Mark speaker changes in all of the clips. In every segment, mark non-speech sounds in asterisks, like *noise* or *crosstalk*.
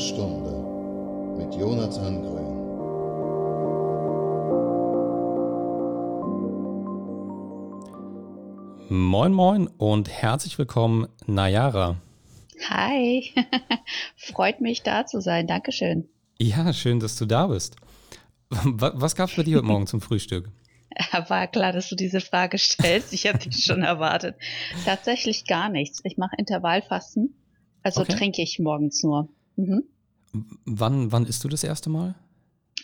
Speaker 1: Stunde mit Jonathan Grün.
Speaker 2: Moin Moin und herzlich willkommen, Nayara.
Speaker 3: Hi, *laughs* freut mich da zu sein. Dankeschön.
Speaker 2: Ja, schön, dass du da bist. Was gab es bei dir heute Morgen zum Frühstück? *laughs*
Speaker 3: War klar, dass du diese Frage stellst. Ich habe dich schon erwartet. Tatsächlich gar nichts. Ich mache Intervallfasten, also okay. trinke ich morgens nur. Mhm.
Speaker 2: Wann, wann isst du das erste Mal?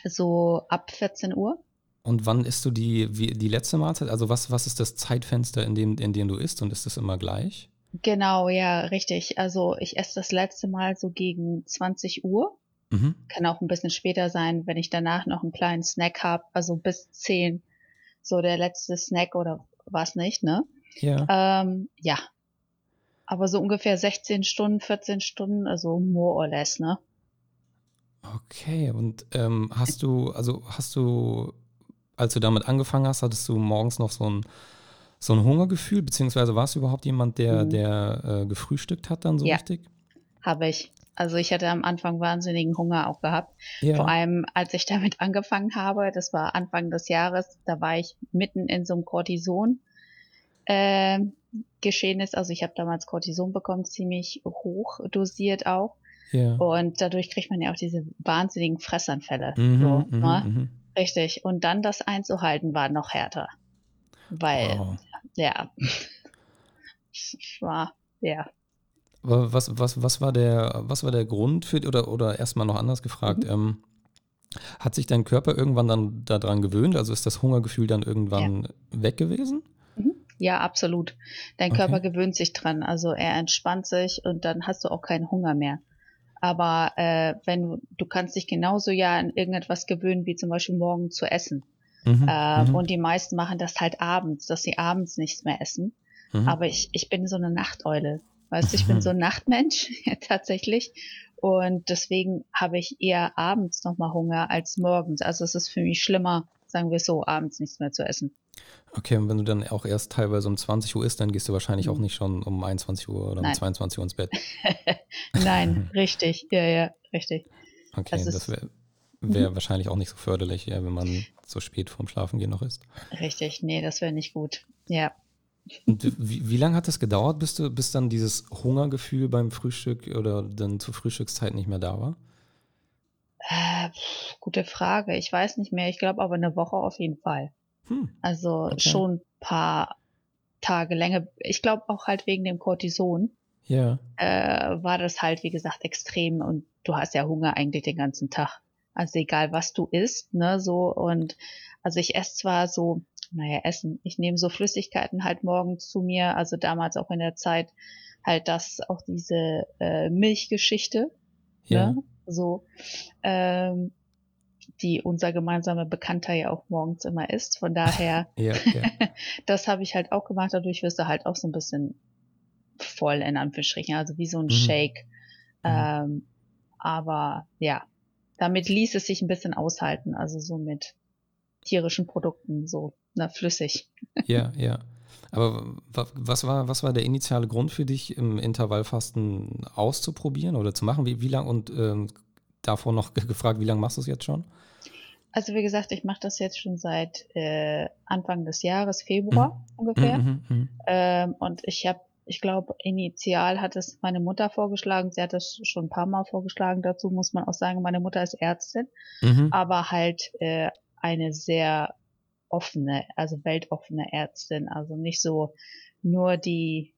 Speaker 3: So ab 14 Uhr.
Speaker 2: Und wann isst du die, wie, die letzte Mahlzeit? Also was, was ist das Zeitfenster, in dem, in dem du isst und ist das immer gleich?
Speaker 3: Genau, ja, richtig. Also ich esse das letzte Mal so gegen 20 Uhr. Mhm. Kann auch ein bisschen später sein, wenn ich danach noch einen kleinen Snack habe, also bis 10 so der letzte Snack oder was nicht, ne? Ja. Ähm, ja. Aber so ungefähr 16 Stunden, 14 Stunden, also more or less, ne?
Speaker 2: Okay, und ähm, hast du, also hast du, als du damit angefangen hast, hattest du morgens noch so ein, so ein Hungergefühl, beziehungsweise warst du überhaupt jemand, der, mhm. der äh, gefrühstückt hat dann so
Speaker 3: ja.
Speaker 2: richtig?
Speaker 3: Habe ich. Also ich hatte am Anfang wahnsinnigen Hunger auch gehabt. Ja. Vor allem, als ich *laughs* damit angefangen habe, das war Anfang des Jahres, da war ich mitten in so einem Cortison. Äh, geschehen ist, also ich habe damals Cortison bekommen, ziemlich hoch dosiert auch. Ja. Und dadurch kriegt man ja auch diese wahnsinnigen Fressanfälle. Mhm, so, mhm, ne? mhm. Richtig. Und dann das einzuhalten war noch härter. Weil, wow. ja, *laughs* war, ja,
Speaker 2: was, was, was, war der, was war der Grund für, oder, oder erstmal noch anders gefragt, mhm. ähm, hat sich dein Körper irgendwann dann daran gewöhnt? Also ist das Hungergefühl dann irgendwann ja. weg gewesen?
Speaker 3: Ja, absolut. Dein okay. Körper gewöhnt sich dran. Also er entspannt sich und dann hast du auch keinen Hunger mehr. Aber äh, wenn du, du kannst dich genauso ja an irgendetwas gewöhnen, wie zum Beispiel morgen zu essen. Mhm, äh, mhm. Und die meisten machen das halt abends, dass sie abends nichts mehr essen. Mhm. Aber ich, ich bin so eine Nachteule. Weißt du, ich bin *laughs* so ein Nachtmensch, *laughs* ja, tatsächlich. Und deswegen habe ich eher abends nochmal Hunger als morgens. Also es ist für mich schlimmer, sagen wir so, abends nichts mehr zu essen.
Speaker 2: Okay, und wenn du dann auch erst teilweise um 20 Uhr isst, dann gehst du wahrscheinlich auch mhm. nicht schon um 21 Uhr oder um Nein. 22 Uhr ins Bett. *laughs*
Speaker 3: Nein, richtig. Ja, ja, richtig.
Speaker 2: Okay, also das wäre wär mhm. wahrscheinlich auch nicht so förderlich, ja, wenn man so spät vorm Schlafengehen noch isst.
Speaker 3: Richtig, nee, das wäre nicht gut. Ja.
Speaker 2: Und wie, wie lange hat das gedauert, bis, du, bis dann dieses Hungergefühl beim Frühstück oder dann zur Frühstückszeit nicht mehr da war?
Speaker 3: Äh, gute Frage. Ich weiß nicht mehr. Ich glaube aber eine Woche auf jeden Fall. Hm. Also okay. schon ein paar Tage länger. Ich glaube auch halt wegen dem Cortison. Ja. Äh, war das halt, wie gesagt, extrem und du hast ja Hunger eigentlich den ganzen Tag. Also egal was du isst, ne, so und also ich esse zwar so naja, Essen. Ich nehme so Flüssigkeiten halt morgens zu mir, also damals auch in der Zeit halt das, auch diese äh, Milchgeschichte, ja. ne? so, ähm, die unser gemeinsamer Bekannter ja auch morgens immer isst. Von daher, *laughs* ja, ja. *laughs* das habe ich halt auch gemacht. Dadurch wirst du halt auch so ein bisschen voll in Anführungsstrichen, also wie so ein mhm. Shake. Mhm. Ähm, aber ja, damit ließ es sich ein bisschen aushalten, also so mit tierischen Produkten, so na, flüssig. *laughs*
Speaker 2: Ja, ja. Aber was war, was war der initiale Grund für dich, im Intervallfasten auszuprobieren oder zu machen? Wie, wie lange und ähm, davor noch gefragt, wie lange machst du es jetzt schon?
Speaker 3: Also wie gesagt, ich mache das jetzt schon seit äh, Anfang des Jahres, Februar mhm. ungefähr. Mhm, mhm, mhm. ähm, und ich habe, ich glaube, initial hat es meine Mutter vorgeschlagen. Sie hat es schon ein paar Mal vorgeschlagen. Dazu muss man auch sagen, meine Mutter ist Ärztin, mhm. aber halt äh, eine sehr offene, also weltoffene Ärztin, also nicht so nur die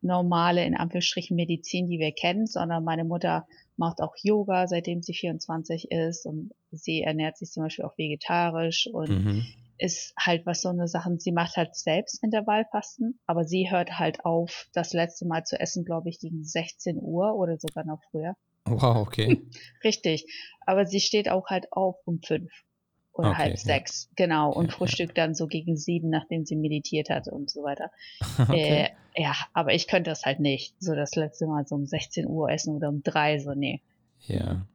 Speaker 3: normale, in Anführungsstrichen, Medizin, die wir kennen, sondern meine Mutter macht auch Yoga, seitdem sie 24 ist und sie ernährt sich zum Beispiel auch vegetarisch und mhm. ist halt was so eine Sache, sie macht halt selbst Intervallfasten, aber sie hört halt auf, das letzte Mal zu essen, glaube ich, gegen 16 Uhr oder sogar noch früher.
Speaker 2: Wow, okay. *laughs*
Speaker 3: Richtig. Aber sie steht auch halt auf um fünf oder okay, halb sechs, ja. genau, und ja, frühstückt ja. dann so gegen sieben, nachdem sie meditiert hat und so weiter. *laughs* Okay. Äh, ja, aber ich könnte das halt nicht. So das letzte Mal so um 16 Uhr essen oder um drei, so nee.
Speaker 2: Ja.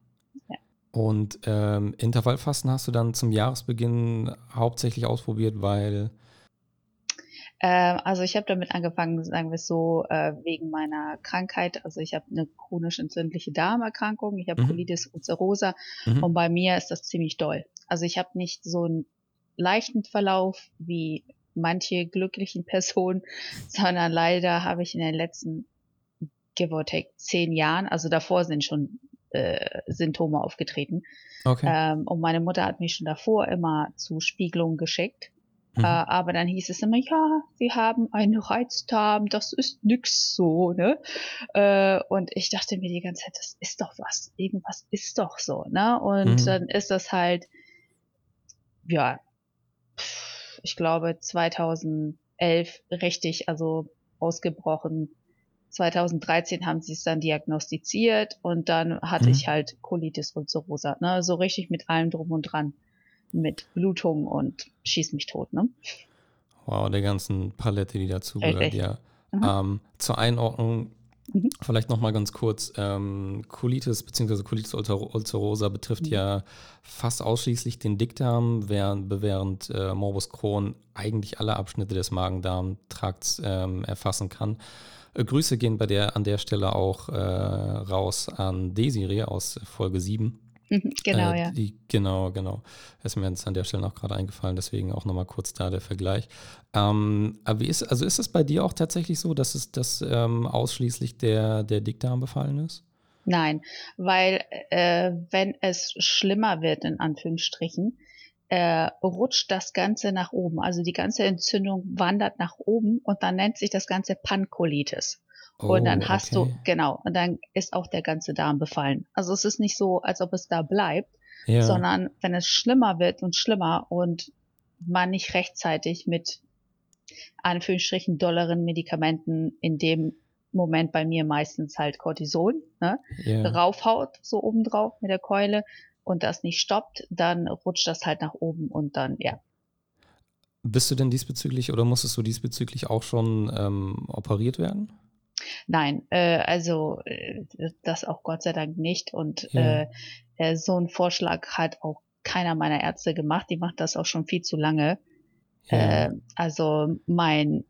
Speaker 2: ja. Und ähm, Intervallfasten hast du dann zum Jahresbeginn hauptsächlich ausprobiert, weil
Speaker 3: Äh, also ich habe damit angefangen, sagen wir es so, äh, wegen meiner Krankheit. Also ich habe eine chronisch entzündliche Darmerkrankung, ich habe mhm. Colitis ulcerosa mhm. und bei mir ist das ziemlich doll. Also ich habe nicht so einen leichten Verlauf wie manche glücklichen Personen, *laughs* sondern leider habe ich in den letzten give or take zehn Jahren, also davor sind schon äh, Symptome aufgetreten. Okay. Ähm, und meine Mutter hat mich schon davor immer zu Spiegelungen geschickt. Mhm. Äh, aber dann hieß es immer, ja, sie haben einen Reizdarm, das ist nix so, ne? Äh, und ich dachte mir die ganze Zeit, das ist doch was, irgendwas ist doch so, ne? Und mhm. dann ist das halt, ja, ich glaube 2011 richtig, also ausgebrochen 2013 haben sie es dann diagnostiziert und dann hatte mhm. ich halt Colitis ulcerosa, ne, so richtig mit allem drum und dran, mit Blutung und schieß mich tot, ne.
Speaker 2: Wow, der ganzen Palette, die dazu gehört, ja. Mhm. Ähm, zur Einordnung Mhm. Vielleicht noch mal ganz kurz. Ähm, Colitis bzw. Colitis ulcerosa betrifft mhm. ja fast ausschließlich den Dickdarm, während, während äh, Morbus Crohn eigentlich alle Abschnitte des Magen-Darm-Trakts ähm, erfassen kann. Äh, Grüße gehen bei der, an der Stelle auch äh, raus an Desiree aus Folge 7.
Speaker 3: Mhm, genau, äh, ja.
Speaker 2: Die, genau, genau. Ist mir jetzt an der Stelle auch gerade eingefallen, deswegen auch nochmal kurz da der Vergleich. Ähm, aber wie ist, also ist es bei dir auch tatsächlich so, dass es dass, ähm, ausschließlich der, der Dickdarm befallen ist?
Speaker 3: Nein, weil äh, wenn es schlimmer wird, in Anführungsstrichen, äh, rutscht das Ganze nach oben. Also die ganze Entzündung wandert nach oben und dann nennt sich das Ganze Pankolitis. Oh, und dann hast okay. du, genau, und dann ist auch der ganze Darm befallen. Also es ist nicht so, als ob es da bleibt, ja. sondern wenn es schlimmer wird und schlimmer und man nicht rechtzeitig mit Anführungsstrichen dollaren Medikamenten in dem Moment bei mir meistens halt Cortison, ne, yeah. raufhaut, so obendrauf mit der Keule, und das nicht stoppt, dann rutscht das halt nach oben und dann, ja.
Speaker 2: Bist du denn diesbezüglich oder musstest du diesbezüglich auch schon ähm, operiert werden?
Speaker 3: Nein, äh, also äh, das auch Gott sei Dank nicht. Und ja. äh, äh so ein Vorschlag hat auch keiner meiner Ärzte gemacht. Die macht das auch schon viel zu lange. Ja. Äh, also mein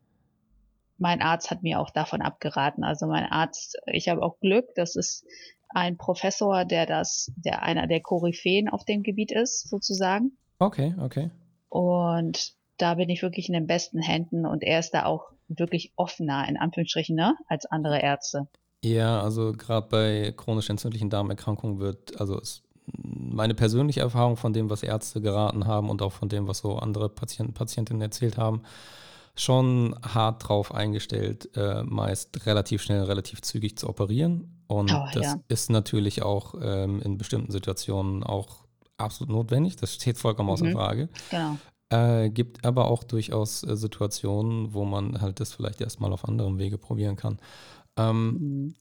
Speaker 3: mein Arzt hat mir auch davon abgeraten. Also mein Arzt, ich habe auch Glück, das ist ein Professor, der das, der einer der Koryphäen auf dem Gebiet ist, sozusagen.
Speaker 2: Okay, okay.
Speaker 3: Und da bin ich wirklich in den besten Händen und er ist da auch wirklich offener, in Anführungsstrichen, ne, als andere Ärzte.
Speaker 2: Ja, also gerade bei chronisch entzündlichen Darmerkrankungen wird, also ist meine persönliche Erfahrung von dem, was Ärzte geraten haben und auch von dem, was so andere Patienten, Patientinnen erzählt haben, schon hart drauf eingestellt, äh, meist relativ schnell, relativ zügig zu operieren. Und oh, das ja. ist natürlich auch ähm, in bestimmten Situationen auch absolut notwendig. Das steht vollkommen mhm. außer Frage. Genau. Äh, gibt aber auch durchaus äh, Situationen, wo man halt das vielleicht erstmal auf anderem Wege probieren kann. Ähm.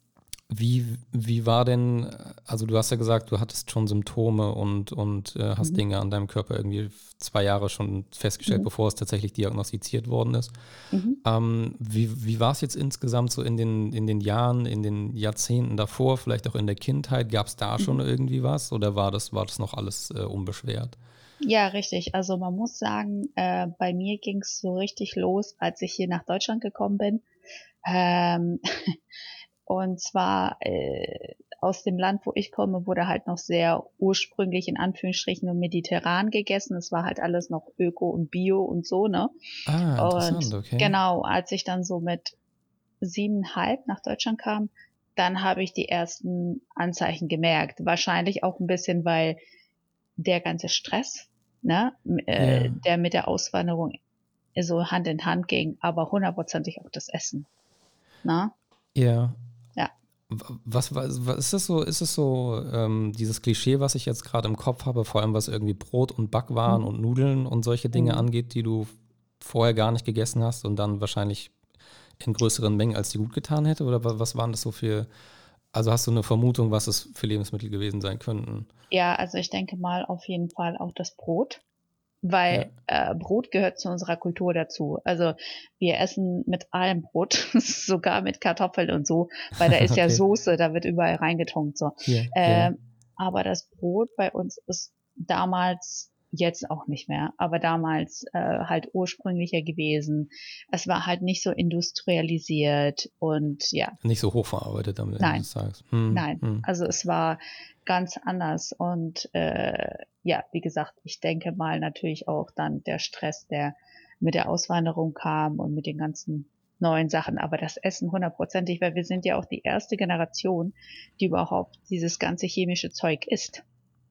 Speaker 2: Wie, wie war denn, also du hast ja gesagt, du hattest schon Symptome und, und äh, hast mhm. Dinge an deinem Körper irgendwie zwei Jahre schon festgestellt, mhm. bevor es tatsächlich diagnostiziert worden ist. Mhm. Ähm, wie wie war es jetzt insgesamt so in den, in den Jahren, in den Jahrzehnten davor, vielleicht auch in der Kindheit? Gab es da schon mhm. irgendwie was oder war das, war das noch alles äh, unbeschwert?
Speaker 3: Ja, richtig. Also man muss sagen, äh, bei mir ging es so richtig los, als ich hier nach Deutschland gekommen bin. Ähm, *laughs* Und zwar äh, aus dem Land, wo ich komme, wurde halt noch sehr ursprünglich in Anführungsstrichen und mediterran gegessen. Es war halt alles noch Öko und Bio und so, ne?
Speaker 2: Ah, interessant, und okay.
Speaker 3: Genau, als ich dann so mit siebeneinhalb nach Deutschland kam, dann habe ich die ersten Anzeichen gemerkt. Wahrscheinlich auch ein bisschen, weil der ganze Stress, ne, äh, yeah. der mit der Auswanderung so Hand in Hand ging, aber hundertprozentig auch das Essen. Na?
Speaker 2: Ja, was, was, was ist das so? Ist es so ähm, dieses Klischee, was ich jetzt gerade im Kopf habe, vor allem was irgendwie Brot und Backwaren mhm. und Nudeln und solche Dinge mhm. angeht, die du vorher gar nicht gegessen hast und dann wahrscheinlich in größeren Mengen als die gut getan hätte? Oder was waren das so für, also hast du eine Vermutung, was es für Lebensmittel gewesen sein könnten?
Speaker 3: Ja, also ich denke mal auf jeden Fall auch das Brot weil ja. äh, Brot gehört zu unserer Kultur dazu. Also wir essen mit allem Brot, *laughs* sogar mit Kartoffeln und so, weil da ist *laughs* okay. ja Soße, da wird überall reingetunkt so. Yeah, äh, yeah. Aber das Brot bei uns ist damals jetzt auch nicht mehr, aber damals äh, halt ursprünglicher gewesen. Es war halt nicht so industrialisiert und ja.
Speaker 2: Nicht so hochverarbeitet am Ende
Speaker 3: Nein. des Tages. Hm, Nein, hm. also es war ganz anders und äh, ja, wie gesagt, ich denke mal natürlich auch dann der Stress, der mit der Auswanderung kam und mit den ganzen neuen Sachen, aber das Essen hundertprozentig, weil wir sind ja auch die erste Generation, die überhaupt dieses ganze chemische Zeug isst.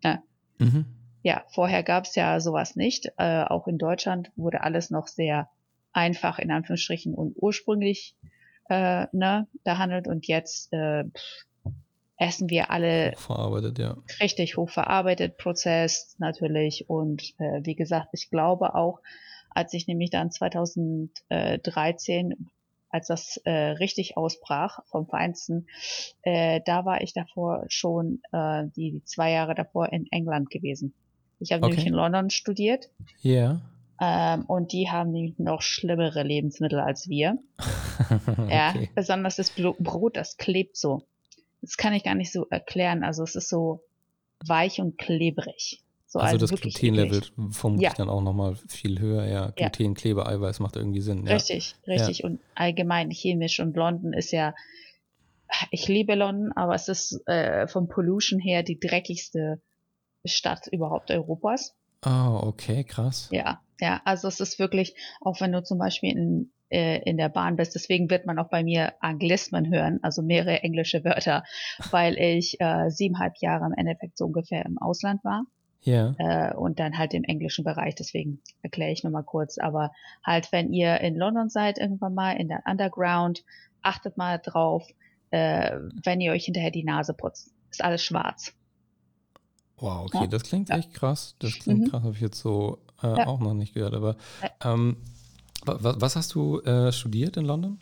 Speaker 3: Ja. Mhm ja, vorher gab es ja sowas nicht. Äh, auch in Deutschland wurde alles noch sehr einfach in Anführungsstrichen und ursprünglich äh, ne, behandelt und jetzt äh, essen wir alle
Speaker 2: hochverarbeitet, ja.
Speaker 3: richtig hochverarbeitet, Prozess natürlich und äh, wie gesagt, ich glaube auch, als ich nämlich dann 2013 als das äh, richtig ausbrach vom Feinsten, äh, da war ich davor schon äh, die zwei Jahre davor in England gewesen. Ich habe okay. nämlich in London studiert.
Speaker 2: Ja. Yeah.
Speaker 3: Ähm, und die haben nämlich noch schlimmere Lebensmittel als wir. *laughs* okay. Ja, besonders das Brot, das klebt so. Das kann ich gar nicht so erklären. Also es ist so weich und klebrig. So,
Speaker 2: also, also das Glutenlevel vermutlich ja. dann auch nochmal viel höher. Ja, Gluten, ja. Klebe, Eiweiß macht irgendwie Sinn.
Speaker 3: Ja. Richtig, richtig. Ja. Und allgemein chemisch. Und London ist ja, ich liebe London, aber es ist äh, vom Pollution her die dreckigste Stadt überhaupt Europas.
Speaker 2: Ah, oh, okay, krass.
Speaker 3: Ja, ja, also es ist wirklich, auch wenn du zum Beispiel in, äh, in der Bahn bist, deswegen wird man auch bei mir Anglismen hören, also mehrere englische Wörter, weil ich äh, siebeneinhalb Jahre im Endeffekt so ungefähr im Ausland war.
Speaker 2: Ja.
Speaker 3: Yeah. Äh, und dann halt im englischen Bereich, deswegen erkläre ich nochmal kurz. Aber halt, wenn ihr in London seid, irgendwann mal in der Underground, achtet mal drauf, äh, wenn ihr euch hinterher die Nase putzt. Ist alles schwarz.
Speaker 2: Wow, okay, ja. das klingt echt krass. Das klingt mhm. krass, habe ich jetzt so äh, ja. auch noch nicht gehört. Aber ähm, was, hast du äh, studiert in London?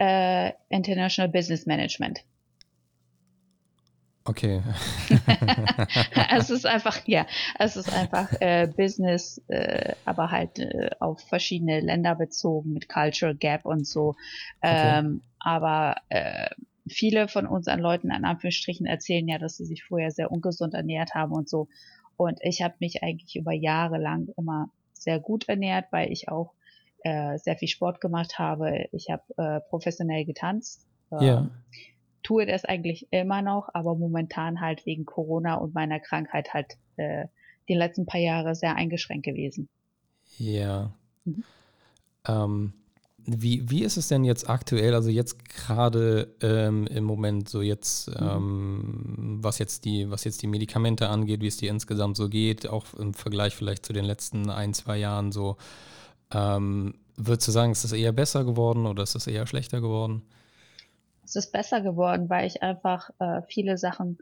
Speaker 3: Uh, International Business Management.
Speaker 2: Okay. *laughs*
Speaker 3: es ist einfach, ja, es ist einfach äh, Business, äh, aber halt äh, auf verschiedene Länder bezogen mit Cultural Gap und so. Ähm, okay. Aber äh, viele von unseren Leuten an Anführungsstrichen erzählen ja, dass sie sich vorher sehr ungesund ernährt haben und so. Und ich habe mich eigentlich über Jahre lang immer sehr gut ernährt, weil ich auch äh, sehr viel Sport gemacht habe. Ich habe äh, professionell getanzt.
Speaker 2: Äh, ja.
Speaker 3: Tue das eigentlich immer noch, aber momentan halt wegen Corona und meiner Krankheit halt äh, die letzten paar Jahre sehr eingeschränkt gewesen.
Speaker 2: Ja. Mhm. Ähm, wie, wie ist es denn jetzt aktuell, also jetzt gerade ähm, im Moment so jetzt, mhm. ähm, was jetzt die, was jetzt die Medikamente angeht, wie es dir insgesamt so geht, auch im Vergleich vielleicht zu den letzten ein, zwei Jahren so, ähm, würdest du sagen, ist es eher besser geworden oder ist es eher schlechter geworden?
Speaker 3: Es ist besser geworden, weil ich einfach äh, viele Sachen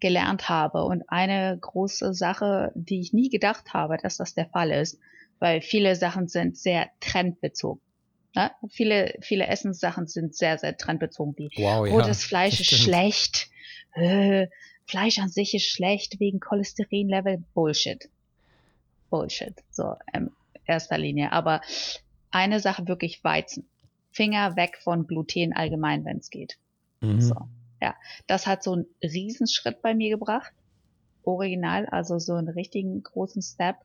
Speaker 3: gelernt habe. Und eine große Sache, die ich nie gedacht habe, dass das der Fall ist, weil viele Sachen sind sehr trendbezogen. Ne? Viele, viele Essenssachen sind sehr, sehr trendbezogen, wie wow, ja, das Fleisch ist schlecht, äh, Fleisch an sich ist schlecht wegen Cholesterinlevel, Bullshit. Bullshit, so in erster Linie. Aber eine Sache wirklich Weizen. Finger weg von Gluten allgemein, wenn es geht. Mhm. So, ja. Das hat so einen Riesenschritt bei mir gebracht. Original, also so einen richtigen großen Step.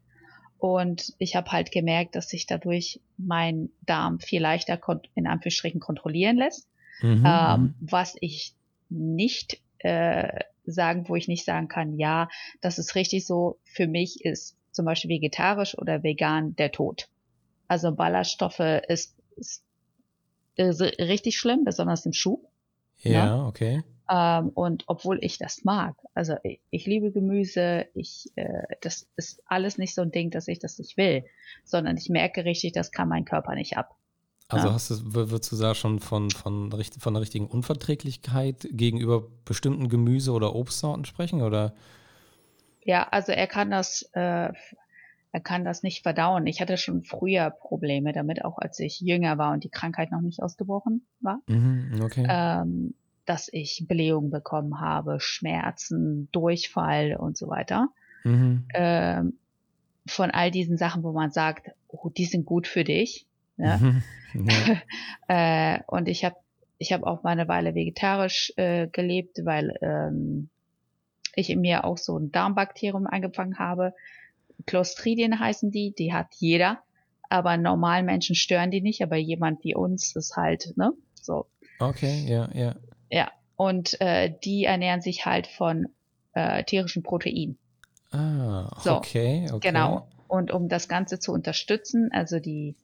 Speaker 3: Und ich habe halt gemerkt, dass sich dadurch mein Darm viel leichter in Anführungsstrichen kontrollieren lässt. Mhm, ähm, mhm. was ich nicht äh, sagen, wo ich nicht sagen kann, ja, das ist richtig so. Für mich ist zum Beispiel vegetarisch oder vegan der Tod. Also Ballaststoffe ist, ist, ist richtig schlimm, besonders im Schub.
Speaker 2: Ja, ne? okay.
Speaker 3: Ähm, und obwohl ich das mag, also ich, ich liebe Gemüse, ich, äh, das ist alles nicht so ein Ding, dass ich das nicht will, sondern ich merke richtig, das kann mein Körper nicht ab.
Speaker 2: Also ja. hast du, würdest du da schon von, von, von einer richtigen Unverträglichkeit gegenüber bestimmten Gemüse- oder Obstsorten sprechen, oder?
Speaker 3: Ja, also er kann das, äh, er kann das nicht verdauen. Ich hatte schon früher Probleme damit, auch als ich jünger war und die Krankheit noch nicht ausgebrochen war.
Speaker 2: Mhm, okay.
Speaker 3: Ähm, dass ich Blähung bekommen habe, Schmerzen, Durchfall und so weiter. Mhm. Ähm, von all diesen Sachen, wo man sagt, oh, die sind gut für dich. Ne? Mhm. *laughs* Ja. äh, und ich habe ich hab auch mal eine Weile vegetarisch äh, gelebt, weil ähm, ich in mir auch so ein Darmbakterium eingefangen habe, Clostridien heißen die, die hat jeder. Aber normalen Menschen stören die nicht, aber jemand wie uns ist halt, ne? So.
Speaker 2: Okay, ja, ja.
Speaker 3: Ja. Und äh, die ernähren sich halt von äh, tierischen Proteinen.
Speaker 2: Ah, so, okay, okay.
Speaker 3: Genau. Und um das Ganze zu unterstützen, also die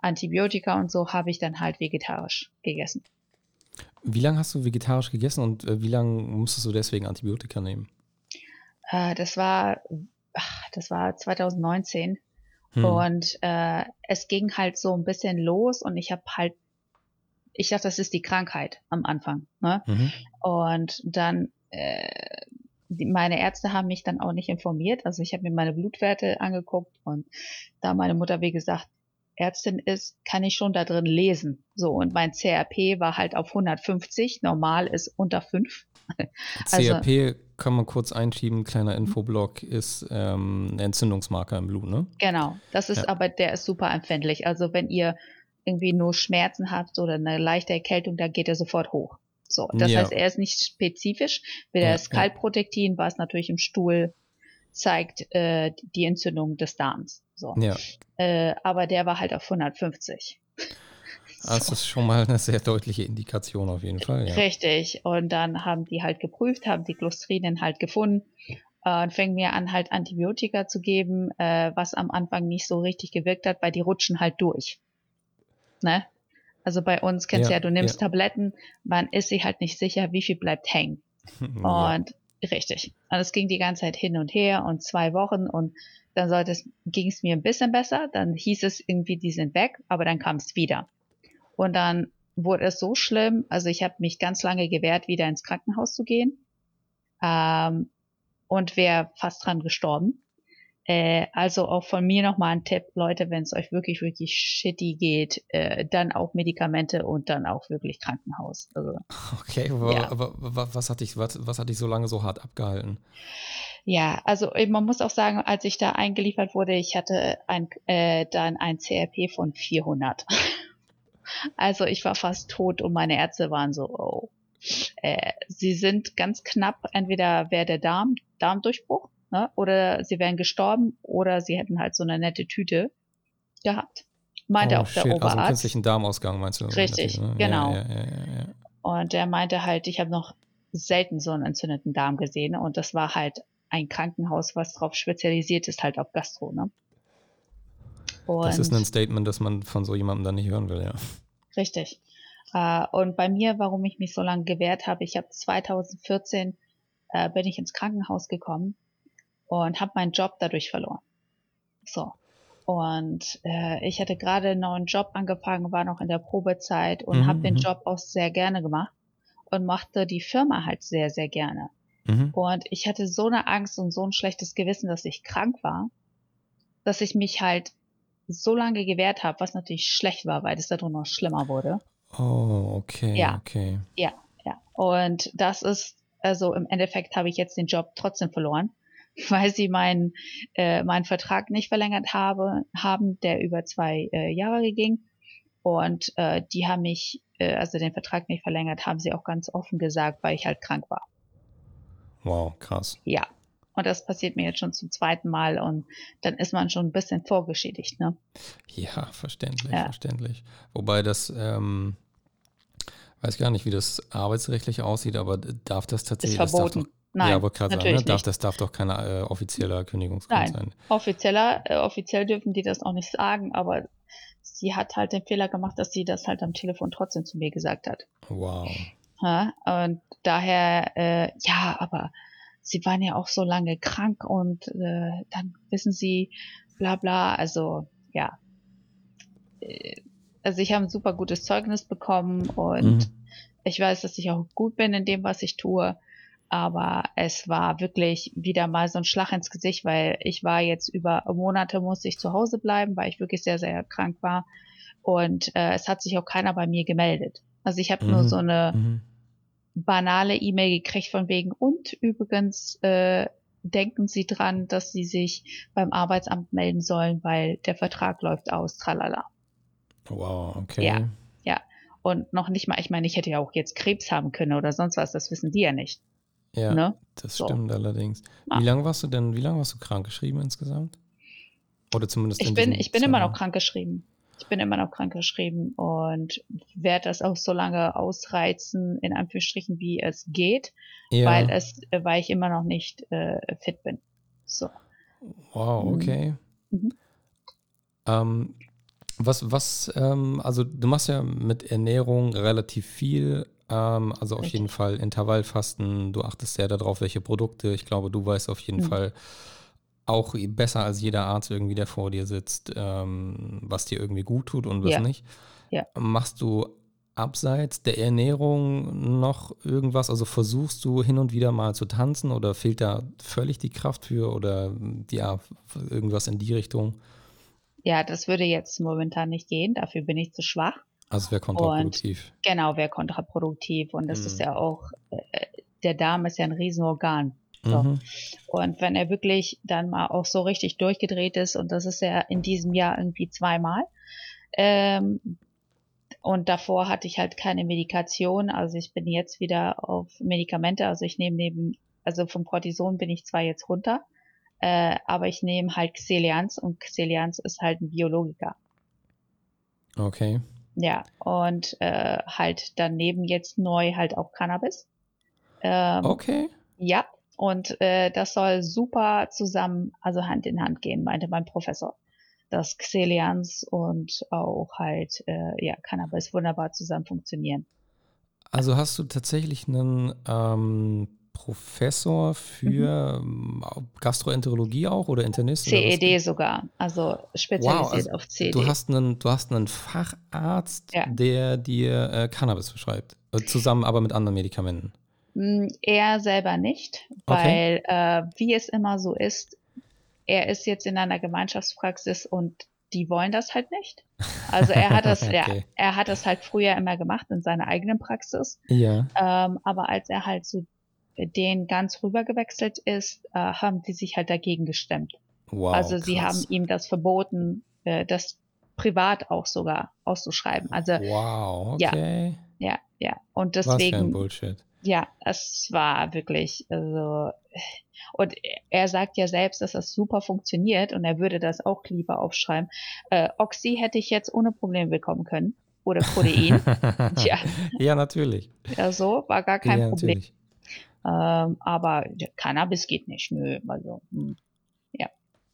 Speaker 3: Antibiotika und so, habe ich dann halt vegetarisch gegessen.
Speaker 2: Wie lange hast du vegetarisch gegessen und äh, wie lange musstest du deswegen Antibiotika nehmen?
Speaker 3: Äh, das war, ach, das war 2019 hm. und äh, es ging halt so ein bisschen los und ich habe halt, ich dachte, das ist die Krankheit am Anfang. Ne? Mhm. Und dann äh, die, meine Ärzte haben mich dann auch nicht informiert. Also ich habe mir meine Blutwerte angeguckt und da meine Mutter, wie gesagt, Ärztin ist, kann ich schon da drin lesen. So, und mein CRP war halt auf 150, normal ist unter 5. *laughs*
Speaker 2: Also, CRP kann man kurz einschieben, kleiner Infoblock, ist ähm, ein Entzündungsmarker im Blut, ne?
Speaker 3: Genau, das ist ja. aber, der ist super empfindlich. Also wenn ihr irgendwie nur Schmerzen habt oder eine leichte Erkältung, dann geht er sofort hoch. So, das ja. heißt, er ist nicht spezifisch. Wie ja, das Kaltprotektin, was natürlich im Stuhl zeigt, äh, die Entzündung des Darms. So.
Speaker 2: Ja.
Speaker 3: Äh, aber der war halt auf 150. *laughs*
Speaker 2: Das ist schon mal eine sehr deutliche Indikation auf jeden Fall. Ja.
Speaker 3: Richtig. Und dann haben die halt geprüft, haben die Clostridien halt gefunden äh, und fängt mir an, halt Antibiotika zu geben, äh, was am Anfang nicht so richtig gewirkt hat, weil die rutschen halt durch. Ne? Also bei uns kennst du ja, du nimmst ja. Tabletten, man ist sich halt nicht sicher, wie viel bleibt hängen. *laughs* Ja. Und richtig. Und es ging die ganze Zeit hin und her und zwei Wochen und dann sollte es, ging es mir ein bisschen besser, dann hieß es irgendwie, die sind weg, aber dann kam es wieder. Und dann wurde es so schlimm, also ich habe mich ganz lange gewehrt, wieder ins Krankenhaus zu gehen ähm, und wäre fast dran gestorben. Äh, also auch von mir nochmal ein Tipp, Leute, wenn es euch wirklich, wirklich shitty geht, äh, dann auch Medikamente und dann auch wirklich Krankenhaus. Also,
Speaker 2: okay, aber, ja. aber was, hat dich, was, was hat dich so lange so hart abgehalten?
Speaker 3: Ja, also man muss auch sagen, als ich da eingeliefert wurde, ich hatte ein, äh, dann ein CRP von 400. *laughs* also ich war fast tot und meine Ärzte waren so, oh. Äh, sie sind ganz knapp, entweder wäre der Darm, Darmdurchbruch Ne? Oder sie wären gestorben oder sie hätten halt so eine nette Tüte gehabt. Meinte
Speaker 2: oh,
Speaker 3: auch der
Speaker 2: shit.
Speaker 3: Oberarzt. Also
Speaker 2: künstlichen Darmausgang meinst du?
Speaker 3: Richtig,
Speaker 2: ne?
Speaker 3: genau.
Speaker 2: Ja, ja, ja,
Speaker 3: und er meinte halt, ich habe noch selten so einen entzündeten Darm gesehen und das war halt ein Krankenhaus, was darauf spezialisiert ist, halt auf Gastro. Ne?
Speaker 2: Das ist ein Statement, das man von so jemandem dann nicht hören will, ja.
Speaker 3: Richtig. Uh, und bei mir, warum ich mich so lange gewehrt habe, ich habe 2014 uh, bin ich ins Krankenhaus gekommen und habe meinen Job dadurch verloren. So. Und äh, ich hatte gerade einen neuen Job angefangen, war noch in der Probezeit und mhm, habe den mhm. Job auch sehr gerne gemacht und machte die Firma halt sehr, sehr gerne. Mhm. Und ich hatte so eine Angst und so ein schlechtes Gewissen, dass ich krank war, dass ich mich halt so lange gewehrt habe, was natürlich schlecht war, weil es dadurch noch schlimmer wurde.
Speaker 2: Oh, okay,
Speaker 3: ja,
Speaker 2: okay.
Speaker 3: Ja, ja. Und das ist, also im Endeffekt habe ich jetzt den Job trotzdem verloren *laughs* weil sie meinen äh, meinen Vertrag nicht verlängert habe, haben, der über zwei äh, Jahre ging. Und äh, die haben mich, äh, also den Vertrag nicht verlängert, haben sie auch ganz offen gesagt, weil ich halt krank war.
Speaker 2: Wow, krass.
Speaker 3: Ja. Und das passiert mir jetzt schon zum zweiten Mal und dann ist man schon ein bisschen vorgeschädigt, ne?
Speaker 2: Ja, verständlich, ja. verständlich. Wobei das, ähm, weiß gar nicht, wie das arbeitsrechtlich aussieht, aber darf das tatsächlich. Das Nein, ja, wollte gerade sagen, ne? darf, das darf doch kein äh, offizieller Kündigungsgrund
Speaker 3: Nein,
Speaker 2: sein.
Speaker 3: Offizieller, äh, offiziell dürfen die das auch nicht sagen, aber sie hat halt den Fehler gemacht, dass sie das halt am Telefon trotzdem zu mir gesagt hat.
Speaker 2: Wow.
Speaker 3: Ja, und daher, äh, ja, aber sie waren ja auch so lange krank und äh, dann wissen sie, bla bla, also ja. Äh, also ich habe ein super gutes Zeugnis bekommen und mhm. ich weiß, dass ich auch gut bin in dem, was ich tue. Aber es war wirklich wieder mal so ein Schlag ins Gesicht, weil ich war jetzt über Monate musste ich zu Hause bleiben, weil ich wirklich sehr, sehr krank war. Und äh, es hat sich auch keiner bei mir gemeldet. Also ich habe mhm. nur so eine mhm. banale E-Mail gekriegt von wegen, und übrigens äh, denken Sie dran, dass Sie sich beim Arbeitsamt melden sollen, weil der Vertrag läuft aus, tralala.
Speaker 2: Wow, okay.
Speaker 3: Ja, ja. Und noch nicht mal, ich meine, ich hätte ja auch jetzt Krebs haben können oder sonst was, das wissen die ja nicht.
Speaker 2: Ja, ne? das so. stimmt allerdings. Wie lange warst du denn, wie lange warst du krank geschrieben insgesamt? Oder zumindest
Speaker 3: ich bin, ich bin immer noch krankgeschrieben. Ich bin immer noch krankgeschrieben und werde das auch so lange ausreizen, in Anführungsstrichen, wie es geht, ja. weil es, weil ich immer noch nicht äh, fit bin. So.
Speaker 2: Wow, mhm. okay. Mhm. Ähm, was, was, ähm, also du machst ja mit Ernährung relativ viel, ähm, also auf Richtig. jeden Fall Intervallfasten, du achtest sehr darauf, welche Produkte, ich glaube, du weißt auf jeden mhm. Fall auch besser als jeder Arzt irgendwie, der vor dir sitzt, ähm, was dir irgendwie gut tut und was ja. nicht. Ja. Machst du abseits der Ernährung noch irgendwas? Also versuchst du hin und wieder mal zu tanzen oder fehlt da völlig die Kraft für oder ja, irgendwas in die Richtung?
Speaker 3: Ja, das würde jetzt momentan nicht gehen, dafür bin ich zu schwach.
Speaker 2: Also wäre kontraproduktiv.
Speaker 3: Und, genau, wäre kontraproduktiv. Und das mhm. ist ja auch, äh, der Darm ist ja ein Riesenorgan. So. Mhm. Und wenn er wirklich dann mal auch so richtig durchgedreht ist, und das ist ja in diesem Jahr irgendwie zweimal, ähm, und davor hatte ich halt keine Medikation. Also ich bin jetzt wieder auf Medikamente. Also ich nehme neben, also vom Cortison bin ich zwar jetzt runter, äh, aber ich nehme halt Xelians und Xelians ist halt ein Biologiker.
Speaker 2: Okay.
Speaker 3: Ja, und äh, halt daneben jetzt neu halt auch Cannabis.
Speaker 2: Ähm, okay.
Speaker 3: Ja, und äh, das soll super zusammen, also Hand in Hand gehen, meinte mein Professor dass Xelians und auch halt äh, ja, Cannabis wunderbar zusammen funktionieren.
Speaker 2: Also hast du tatsächlich einen ähm, Professor für mhm. Gastroenterologie auch oder Internist?
Speaker 3: CED oder sogar, also spezialisiert wow, also auf CED.
Speaker 2: Du hast einen, du hast einen Facharzt, ja. der dir äh, Cannabis verschreibt, äh, zusammen aber mit anderen Medikamenten.
Speaker 3: Mm, er selber nicht, weil okay. äh, wie es immer so ist, er ist jetzt in einer Gemeinschaftspraxis und die wollen das halt nicht. Also er hat das, *laughs* okay. ja, er hat das halt früher immer gemacht in seiner eigenen Praxis.
Speaker 2: Ja.
Speaker 3: Ähm, aber als er halt zu denen ganz rüber gewechselt ist, äh, haben die sich halt dagegen gestemmt. Wow, also sie haben ihm das verboten, äh, das privat auch sogar auszuschreiben. Also
Speaker 2: wow, okay.
Speaker 3: Ja, ja, ja. Und deswegen. Was für
Speaker 2: ein Bullshit.
Speaker 3: Ja, es war wirklich, also und er sagt ja selbst, dass das super funktioniert und er würde das auch lieber aufschreiben. Äh, Oxy hätte ich jetzt ohne Probleme bekommen können. Oder Protein. *laughs*
Speaker 2: ja. ja, natürlich.
Speaker 3: Ja, so, war gar kein ja, Problem. Ähm, aber Cannabis geht nicht, nö. Also, hm.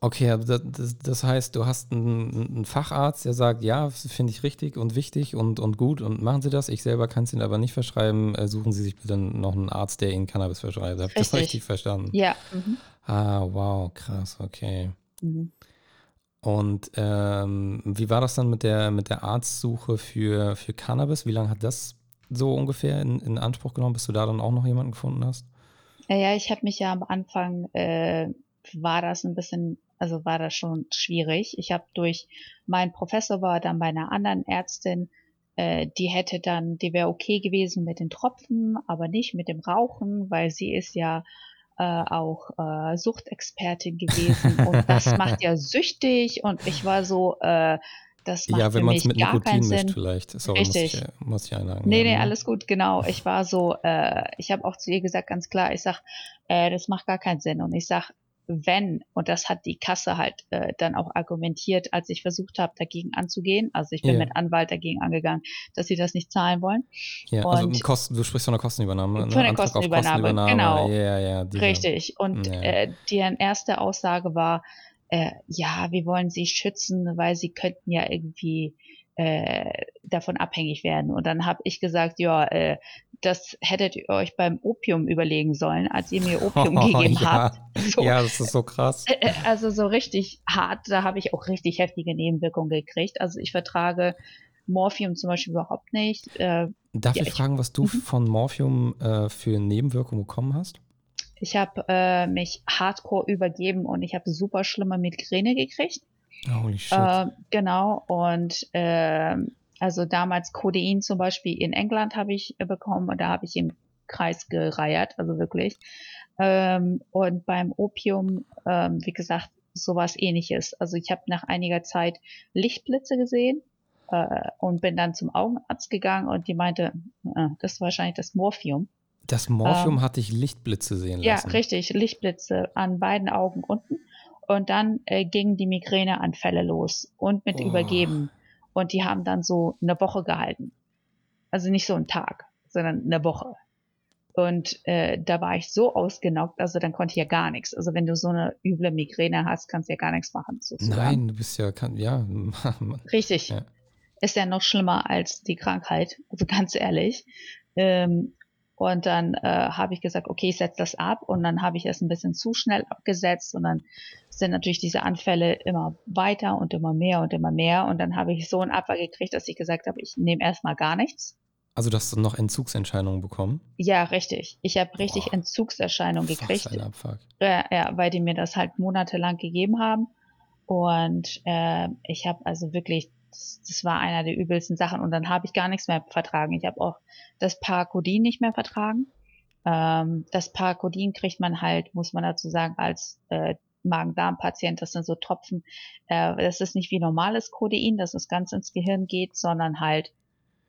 Speaker 2: Okay, das, das, heißt, du hast einen, einen, Facharzt, der sagt, ja, finde ich richtig und wichtig und, und gut und machen Sie das. Ich selber kann es Ihnen aber nicht verschreiben. Äh, suchen Sie sich bitte noch einen Arzt, der Ihnen Cannabis verschreibt. Habe ich das richtig verstanden?
Speaker 3: Ja. Mhm.
Speaker 2: Ah, wow, krass, okay. Mhm. Und ähm, wie war das dann mit der, mit der Arztsuche für, für Cannabis? Wie lange hat das so ungefähr in, in Anspruch genommen, bis du da dann auch noch jemanden gefunden hast?
Speaker 3: Ja, ich habe mich ja am Anfang, äh, war das ein bisschen also war das schon schwierig. Ich habe durch mein Professor war dann bei einer anderen Ärztin, äh, die hätte dann, die wäre okay gewesen mit den Tropfen, aber nicht mit dem Rauchen, weil sie ist ja äh, auch äh, Suchtexpertin gewesen und das *laughs* macht ja süchtig und ich war so, äh, das macht ja, wenn man es mit Nikotin mischt
Speaker 2: vielleicht. Sorry, Richtig. Muss ich, muss ich einladen.
Speaker 3: Nee, nee, alles gut, genau. Ich war so, äh, ich habe auch zu ihr gesagt, ganz klar, ich sag, äh, das macht gar keinen Sinn. Und ich sag, wenn, und das hat die Kasse halt äh, dann auch argumentiert, als ich versucht habe, dagegen anzugehen, also ich bin ja. mit Anwalt dagegen angegangen, dass sie das nicht zahlen wollen.
Speaker 2: Ja, also und also Kosten, du sprichst von der Kostenübernahme.
Speaker 3: Ne? Von der Kostenübernahme, Kostenübernahme, genau.
Speaker 2: Ja, ja.
Speaker 3: Richtig. Und ja. äh, deren erste Aussage war, äh, ja, wir wollen sie schützen, weil sie könnten ja irgendwie äh, davon abhängig werden. Und dann habe ich gesagt, ja, äh, das hättet ihr euch beim Opium überlegen sollen, als ihr mir Opium oh, *laughs* gegeben ja. habt.
Speaker 2: So, ja, das ist so krass.
Speaker 3: Äh, also so richtig hart, da habe ich auch richtig heftige Nebenwirkungen gekriegt. Also ich vertrage Morphium zum Beispiel überhaupt nicht. Äh,
Speaker 2: Darf ja, ich fragen, was du mhm. von Morphium äh, für Nebenwirkungen bekommen hast?
Speaker 3: Ich habe äh, mich hardcore übergeben und ich habe super schlimme Migräne gekriegt.
Speaker 2: Holy shit. Äh,
Speaker 3: genau, und äh, also damals Codein zum Beispiel in England habe ich bekommen und da habe ich im Kreis gereiert, also wirklich. Ähm, und beim Opium, ähm, wie gesagt, sowas ähnliches. Also ich habe nach einiger Zeit Lichtblitze gesehen äh, und bin dann zum Augenarzt gegangen und die meinte, äh, das ist wahrscheinlich das Morphium.
Speaker 2: Das Morphium ähm, hatte ich Lichtblitze sehen lassen.
Speaker 3: Ja, richtig, Lichtblitze an beiden Augen unten Und dann äh, gingen die Migräneanfälle los und mit oh. Übergeben. Und die haben dann so eine Woche gehalten. Also nicht so einen Tag, sondern eine Woche. Und äh, da war ich so ausgenockt, also dann konnte ich ja gar nichts. Also wenn du so eine üble Migräne hast, kannst du ja gar nichts machen.
Speaker 2: Sozusagen. Nein, du bist ja, kann, ja. *laughs*
Speaker 3: Richtig. Ja. Ist ja noch schlimmer als die Krankheit, also *laughs* ganz ehrlich. Ähm, und dann äh, habe ich gesagt, okay, ich setze das ab und dann habe ich es ein bisschen zu schnell abgesetzt und dann sind natürlich diese Anfälle immer weiter und immer mehr und immer mehr und dann habe ich so einen Abfall gekriegt, dass ich gesagt habe, ich nehme erstmal gar nichts.
Speaker 2: Also du hast noch Entzugsentscheidungen bekommen?
Speaker 3: Ja, richtig. Ich habe richtig Boah. Entzugserscheinungen gekriegt. Ein Abfuck. Ja, ja, weil die mir das halt monatelang gegeben haben. Und äh, ich habe also wirklich das, das war einer der übelsten Sachen. Und dann habe ich gar nichts mehr vertragen. Ich habe auch das Parakodin nicht mehr vertragen. Ähm, das Parakodin kriegt man halt, muss man dazu sagen, als äh, Magen-Darm-Patient, das sind so Tropfen. Äh, das ist nicht wie normales Codein, dass es ganz ins Gehirn geht, sondern halt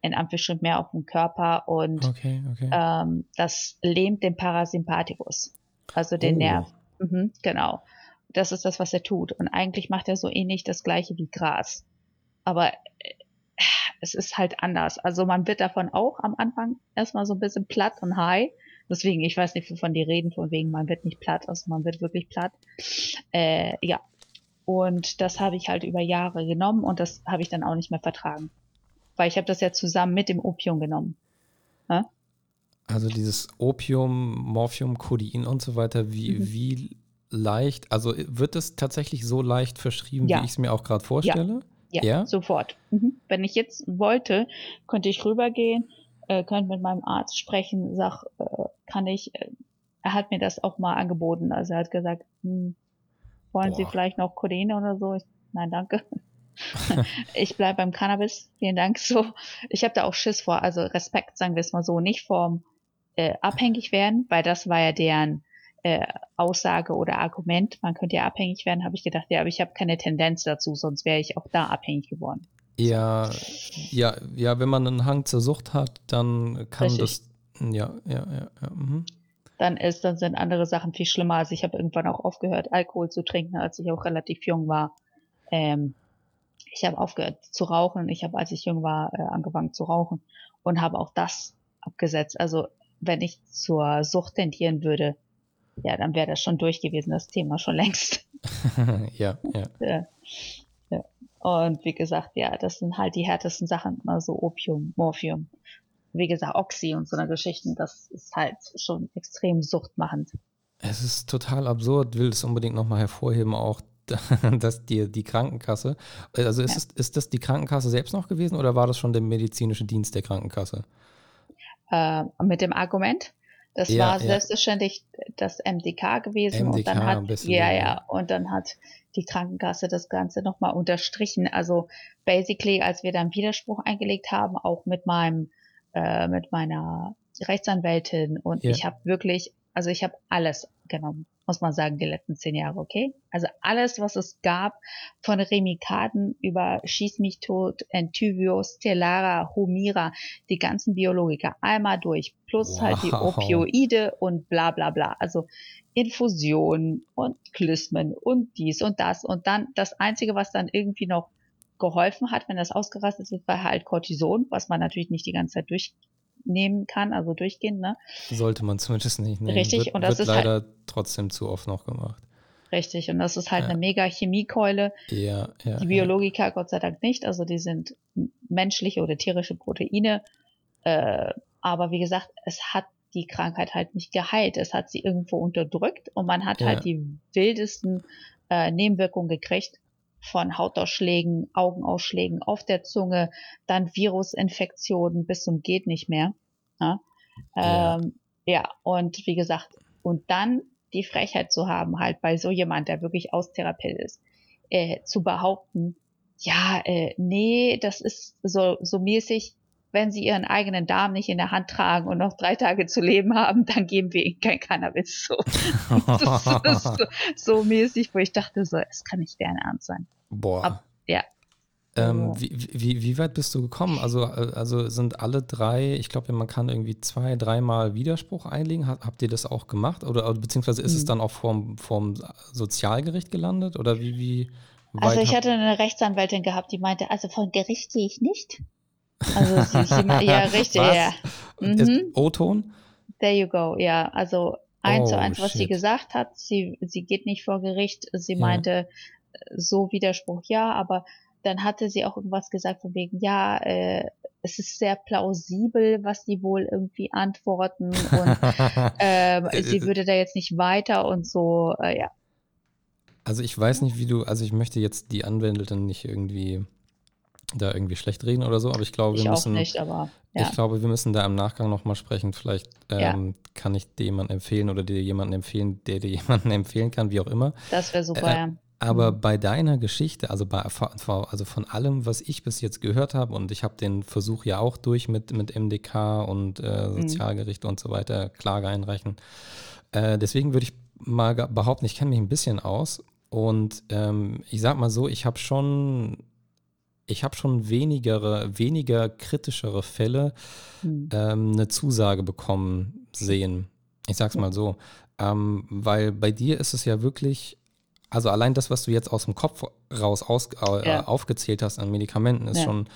Speaker 3: in Anführungsstrichen mehr auf den Körper und okay, okay. Ähm, das lähmt den Parasympathikus, also den oh. Nerv. Mhm, genau. Das ist das, was er tut. Und eigentlich macht er so ähnlich das gleiche wie Gras aber äh, es ist halt anders. Also man wird davon auch am Anfang erstmal so ein bisschen platt und high. Deswegen, ich weiß nicht, wovon die reden, von wegen, man wird nicht platt, also man wird wirklich platt. Äh, ja. Und das habe ich halt über Jahre genommen und das habe ich dann auch nicht mehr vertragen. Weil ich habe das ja zusammen mit dem Opium genommen. Ja?
Speaker 2: Also dieses Opium, Morphium, Codein und so weiter, wie, mhm. wie leicht, also wird es tatsächlich so leicht verschrieben, ja. wie ich es mir auch gerade vorstelle? Ja.
Speaker 3: Ja, ja? sofort. Mhm. Wenn ich jetzt wollte, könnte ich rübergehen, äh, könnte mit meinem Arzt sprechen, sag, äh, kann ich, äh, er hat mir das auch mal angeboten. Also er hat gesagt, hm, wollen Boah. Sie vielleicht noch Codeine oder so? Ich, nein, danke. *laughs* ich bleibe beim Cannabis. Vielen Dank. So, ich habe da auch Schiss vor. Also Respekt, sagen wir es mal so, nicht vorm äh, abhängig werden, weil das war ja deren äh, Aussage oder Argument, man könnte ja abhängig werden, habe ich gedacht, ja, aber ich habe keine Tendenz dazu, sonst wäre ich auch da abhängig geworden.
Speaker 2: Ja, ja, ja, wenn man einen Hang zur Sucht hat, dann kann Richtig. das, ja, ja, ja, ja. Mhm.
Speaker 3: Dann ist, dann sind andere Sachen viel schlimmer. Also ich habe irgendwann auch aufgehört, Alkohol zu trinken, als ich auch relativ jung war. Ähm, ich habe aufgehört zu rauchen. Ich habe, als ich jung war, äh, angefangen zu rauchen und habe auch das abgesetzt. Also wenn ich zur Sucht tendieren würde, ja, dann wäre das schon durch gewesen, das Thema schon längst. *laughs*
Speaker 2: ja, ja. ja,
Speaker 3: ja. Und wie gesagt, ja, das sind halt die härtesten Sachen, also Opium, Morphium, wie gesagt, Oxy und so eine Geschichten, das ist halt schon extrem suchtmachend.
Speaker 2: Es ist total absurd, will es unbedingt nochmal hervorheben, auch *laughs* dass die, die Krankenkasse, also ist, ja. es, ist das die Krankenkasse selbst noch gewesen oder war das schon der medizinische Dienst der Krankenkasse?
Speaker 3: Äh, mit dem Argument? Das ja, war selbstverständlich das MDK gewesen MDK, und dann hat ja ja und dann hat die Krankenkasse das Ganze nochmal unterstrichen. Also basically, als wir dann Widerspruch eingelegt haben, auch mit meinem äh, mit meiner Rechtsanwältin und ich habe wirklich, also ich habe alles genommen muss man sagen, die letzten zehn Jahre, okay? Also alles, was es gab, von Remikaden über Schieß mich tot, Entyvio, Stellara, Humira, die ganzen Biologiker einmal durch, plus wow. halt die Opioide und bla bla bla. Also Infusionen und Klysmen und dies und das und dann das Einzige, was dann irgendwie noch geholfen hat, wenn das ausgerastet ist, war halt Cortison, was man natürlich nicht die ganze Zeit durch nehmen kann, also durchgehend. Ne?
Speaker 2: Sollte man zumindest nicht nehmen.
Speaker 3: Richtig,
Speaker 2: wird,
Speaker 3: und das
Speaker 2: wird
Speaker 3: ist
Speaker 2: leider halt, trotzdem zu oft noch gemacht.
Speaker 3: Richtig, und das ist halt ja. eine mega Chemiekeule.
Speaker 2: Ja, ja,
Speaker 3: die Biologiker Gott sei Dank nicht, also die sind menschliche oder tierische Proteine. Äh, aber wie gesagt, es hat die Krankheit halt nicht geheilt. Es hat sie irgendwo unterdrückt und man hat halt die wildesten äh, Nebenwirkungen gekriegt von Hautausschlägen, Augenausschlägen auf der Zunge, dann Virusinfektionen bis zum geht nicht mehr. Ja, ähm, ja und wie gesagt, und dann die Frechheit zu haben, halt bei so jemand, der wirklich austherapiert ist, äh, zu behaupten, ja, äh, nee, das ist so, so mäßig, wenn sie ihren eigenen Darm nicht in der Hand tragen und noch drei Tage zu leben haben, dann geben wir ihnen kein Cannabis. So, so, so, mäßig, wo ich dachte, so, es kann nicht deren Ernst sein.
Speaker 2: Boah. Ab,
Speaker 3: ja.
Speaker 2: Ähm, wie, wie, wie, weit bist du gekommen? Also, also sind alle drei, ich glaube, man kann irgendwie zwei, dreimal Widerspruch einlegen. Habt ihr das auch gemacht? Oder beziehungsweise ist mhm. es dann auch vorm, vorm Sozialgericht gelandet? Oder wie, wie
Speaker 3: Also ich hatte eine Rechtsanwältin gehabt, die meinte, also vor Gericht gehe ich nicht. Also *laughs* ja, richtig, was? ja.
Speaker 2: Mhm. O-Ton?
Speaker 3: There you go, ja. Also eins oh, zu eins, was shit. sie gesagt hat, sie, sie geht nicht vor Gericht. Sie ja. meinte, so Widerspruch ja, aber dann hatte sie auch irgendwas gesagt von wegen, ja, äh, es ist sehr plausibel, was die wohl irgendwie antworten und *laughs* ähm, sie würde da jetzt nicht weiter und so, äh, ja.
Speaker 2: Also ich weiß nicht, wie du, also ich möchte jetzt die Anwendeten nicht irgendwie da irgendwie schlecht reden oder so, aber ich glaube,
Speaker 3: ich
Speaker 2: wir müssen,
Speaker 3: nicht, aber,
Speaker 2: ja. ich glaube, wir müssen da im Nachgang nochmal sprechen. Vielleicht ähm, ja. kann ich dir jemanden empfehlen oder dir jemanden empfehlen, der dir *laughs* jemanden empfehlen kann, wie auch immer.
Speaker 3: Das wäre super, äh, ja.
Speaker 2: Aber mhm. bei deiner Geschichte, also, bei, also von allem, was ich bis jetzt gehört habe, und ich habe den Versuch ja auch durch mit, mit MDK und äh, mhm. Sozialgericht mhm. und so weiter, Klage einreichen. Äh, deswegen würde ich mal behaupten, ich kenne mich ein bisschen aus. Und ähm, ich sag mal so, ich habe schon, ich habe schon weniger, weniger kritischere Fälle mhm. ähm, eine Zusage bekommen sehen. Ich sag's mal so. Ähm, weil bei dir ist es ja wirklich also allein das, was du jetzt aus dem Kopf raus aus, äh, ja. aufgezählt hast an Medikamenten, ist ja. schon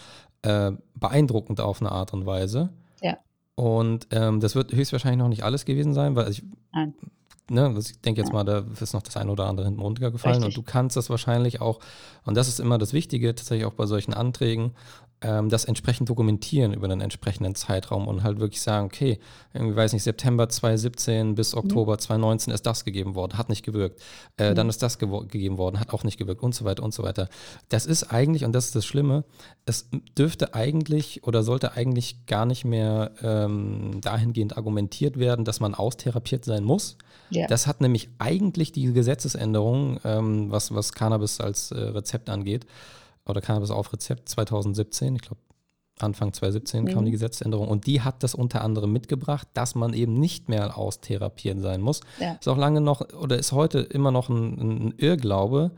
Speaker 2: äh, beeindruckend auf eine Art und Weise.
Speaker 3: Ja.
Speaker 2: Und ähm, das wird höchstwahrscheinlich noch nicht alles gewesen sein, weil ich, Nein. Ne, ich denke jetzt mal, da ist noch das eine oder andere hinten runtergefallen Richtig. und du kannst das wahrscheinlich auch, und das ist immer das Wichtige, tatsächlich auch bei solchen Anträgen, ähm, das entsprechend dokumentieren über einen entsprechenden Zeitraum und halt wirklich sagen, okay, irgendwie weiß nicht, September 2017 bis mhm. Oktober mhm. 2019 ist das gegeben worden, hat nicht gewirkt. Äh, mhm. Dann ist das gegeben worden, hat auch nicht gewirkt und so weiter und so weiter. Das ist eigentlich, und das ist das Schlimme, es dürfte eigentlich oder sollte eigentlich gar nicht mehr ähm, dahingehend argumentiert werden, dass man austherapiert sein muss. Ja. Das hat nämlich eigentlich die Gesetzesänderung, ähm, was, was Cannabis als äh, Rezept angeht, oder Cannabis auf Rezept 2017, ich glaube Anfang 2017 mhm. kam die Gesetzesänderung und die hat das unter anderem mitgebracht, dass man eben nicht mehr austherapiert sein muss. Ja. Ist auch lange noch oder ist heute immer noch ein, ein Irrglaube,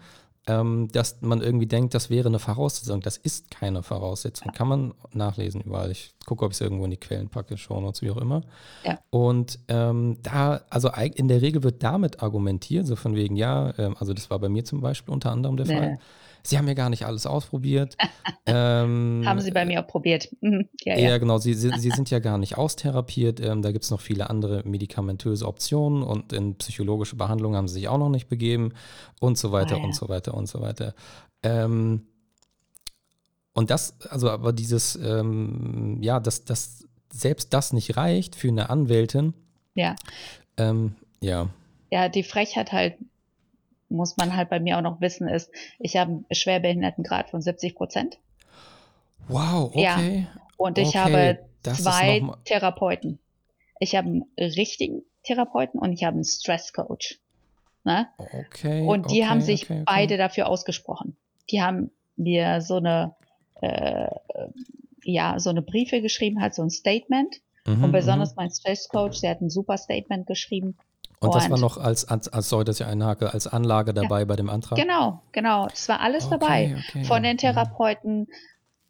Speaker 2: ähm, dass man irgendwie denkt, das wäre eine Voraussetzung. Das ist keine Voraussetzung. Kann man nachlesen überall. Ich gucke, ob ich es irgendwo in die Quellen packe, Shownotes, wie auch immer. Ja. Und ähm, da, also in der Regel wird damit argumentiert, so von wegen, ja, ähm, also das war bei mir zum Beispiel unter anderem der nee. Fall Sie haben ja gar nicht alles ausprobiert. *laughs*
Speaker 3: ähm, haben Sie bei mir auch probiert.
Speaker 2: Mhm. Ja, ja. ja, genau. Sie, Sie, Sie, sind ja gar nicht austherapiert. Ähm, da gibt es noch viele andere medikamentöse Optionen und in psychologische Behandlung haben Sie sich auch noch nicht begeben und so weiter oh, ja. und so weiter und so weiter. Ähm, und das, also aber dieses, ähm, ja, dass das, selbst das nicht reicht für eine Anwältin.
Speaker 3: Ja.
Speaker 2: Ähm, ja.
Speaker 3: Ja, die Frechheit halt muss man halt bei mir auch noch wissen, ist, ich habe einen Schwerbehindertengrad von 70 Prozent.
Speaker 2: Wow, okay.
Speaker 3: Ja. Und ich okay. habe zwei Therapeuten. Ich habe einen richtigen Therapeuten und ich habe einen Stresscoach. Ne?
Speaker 2: Okay.
Speaker 3: Und die
Speaker 2: okay,
Speaker 3: haben sich okay, beide dafür ausgesprochen. Die haben mir so eine, äh, ja, so eine Briefe geschrieben, halt so ein Statement. Mhm, und besonders mhm. mein Stresscoach, der hat ein super Statement geschrieben.
Speaker 2: Und das war noch als, als, als sorry, dass ich einhake, als Anlage dabei ja. bei dem Antrag?
Speaker 3: Genau, genau. Das war alles okay, dabei. Okay. Von den. Therapeuten,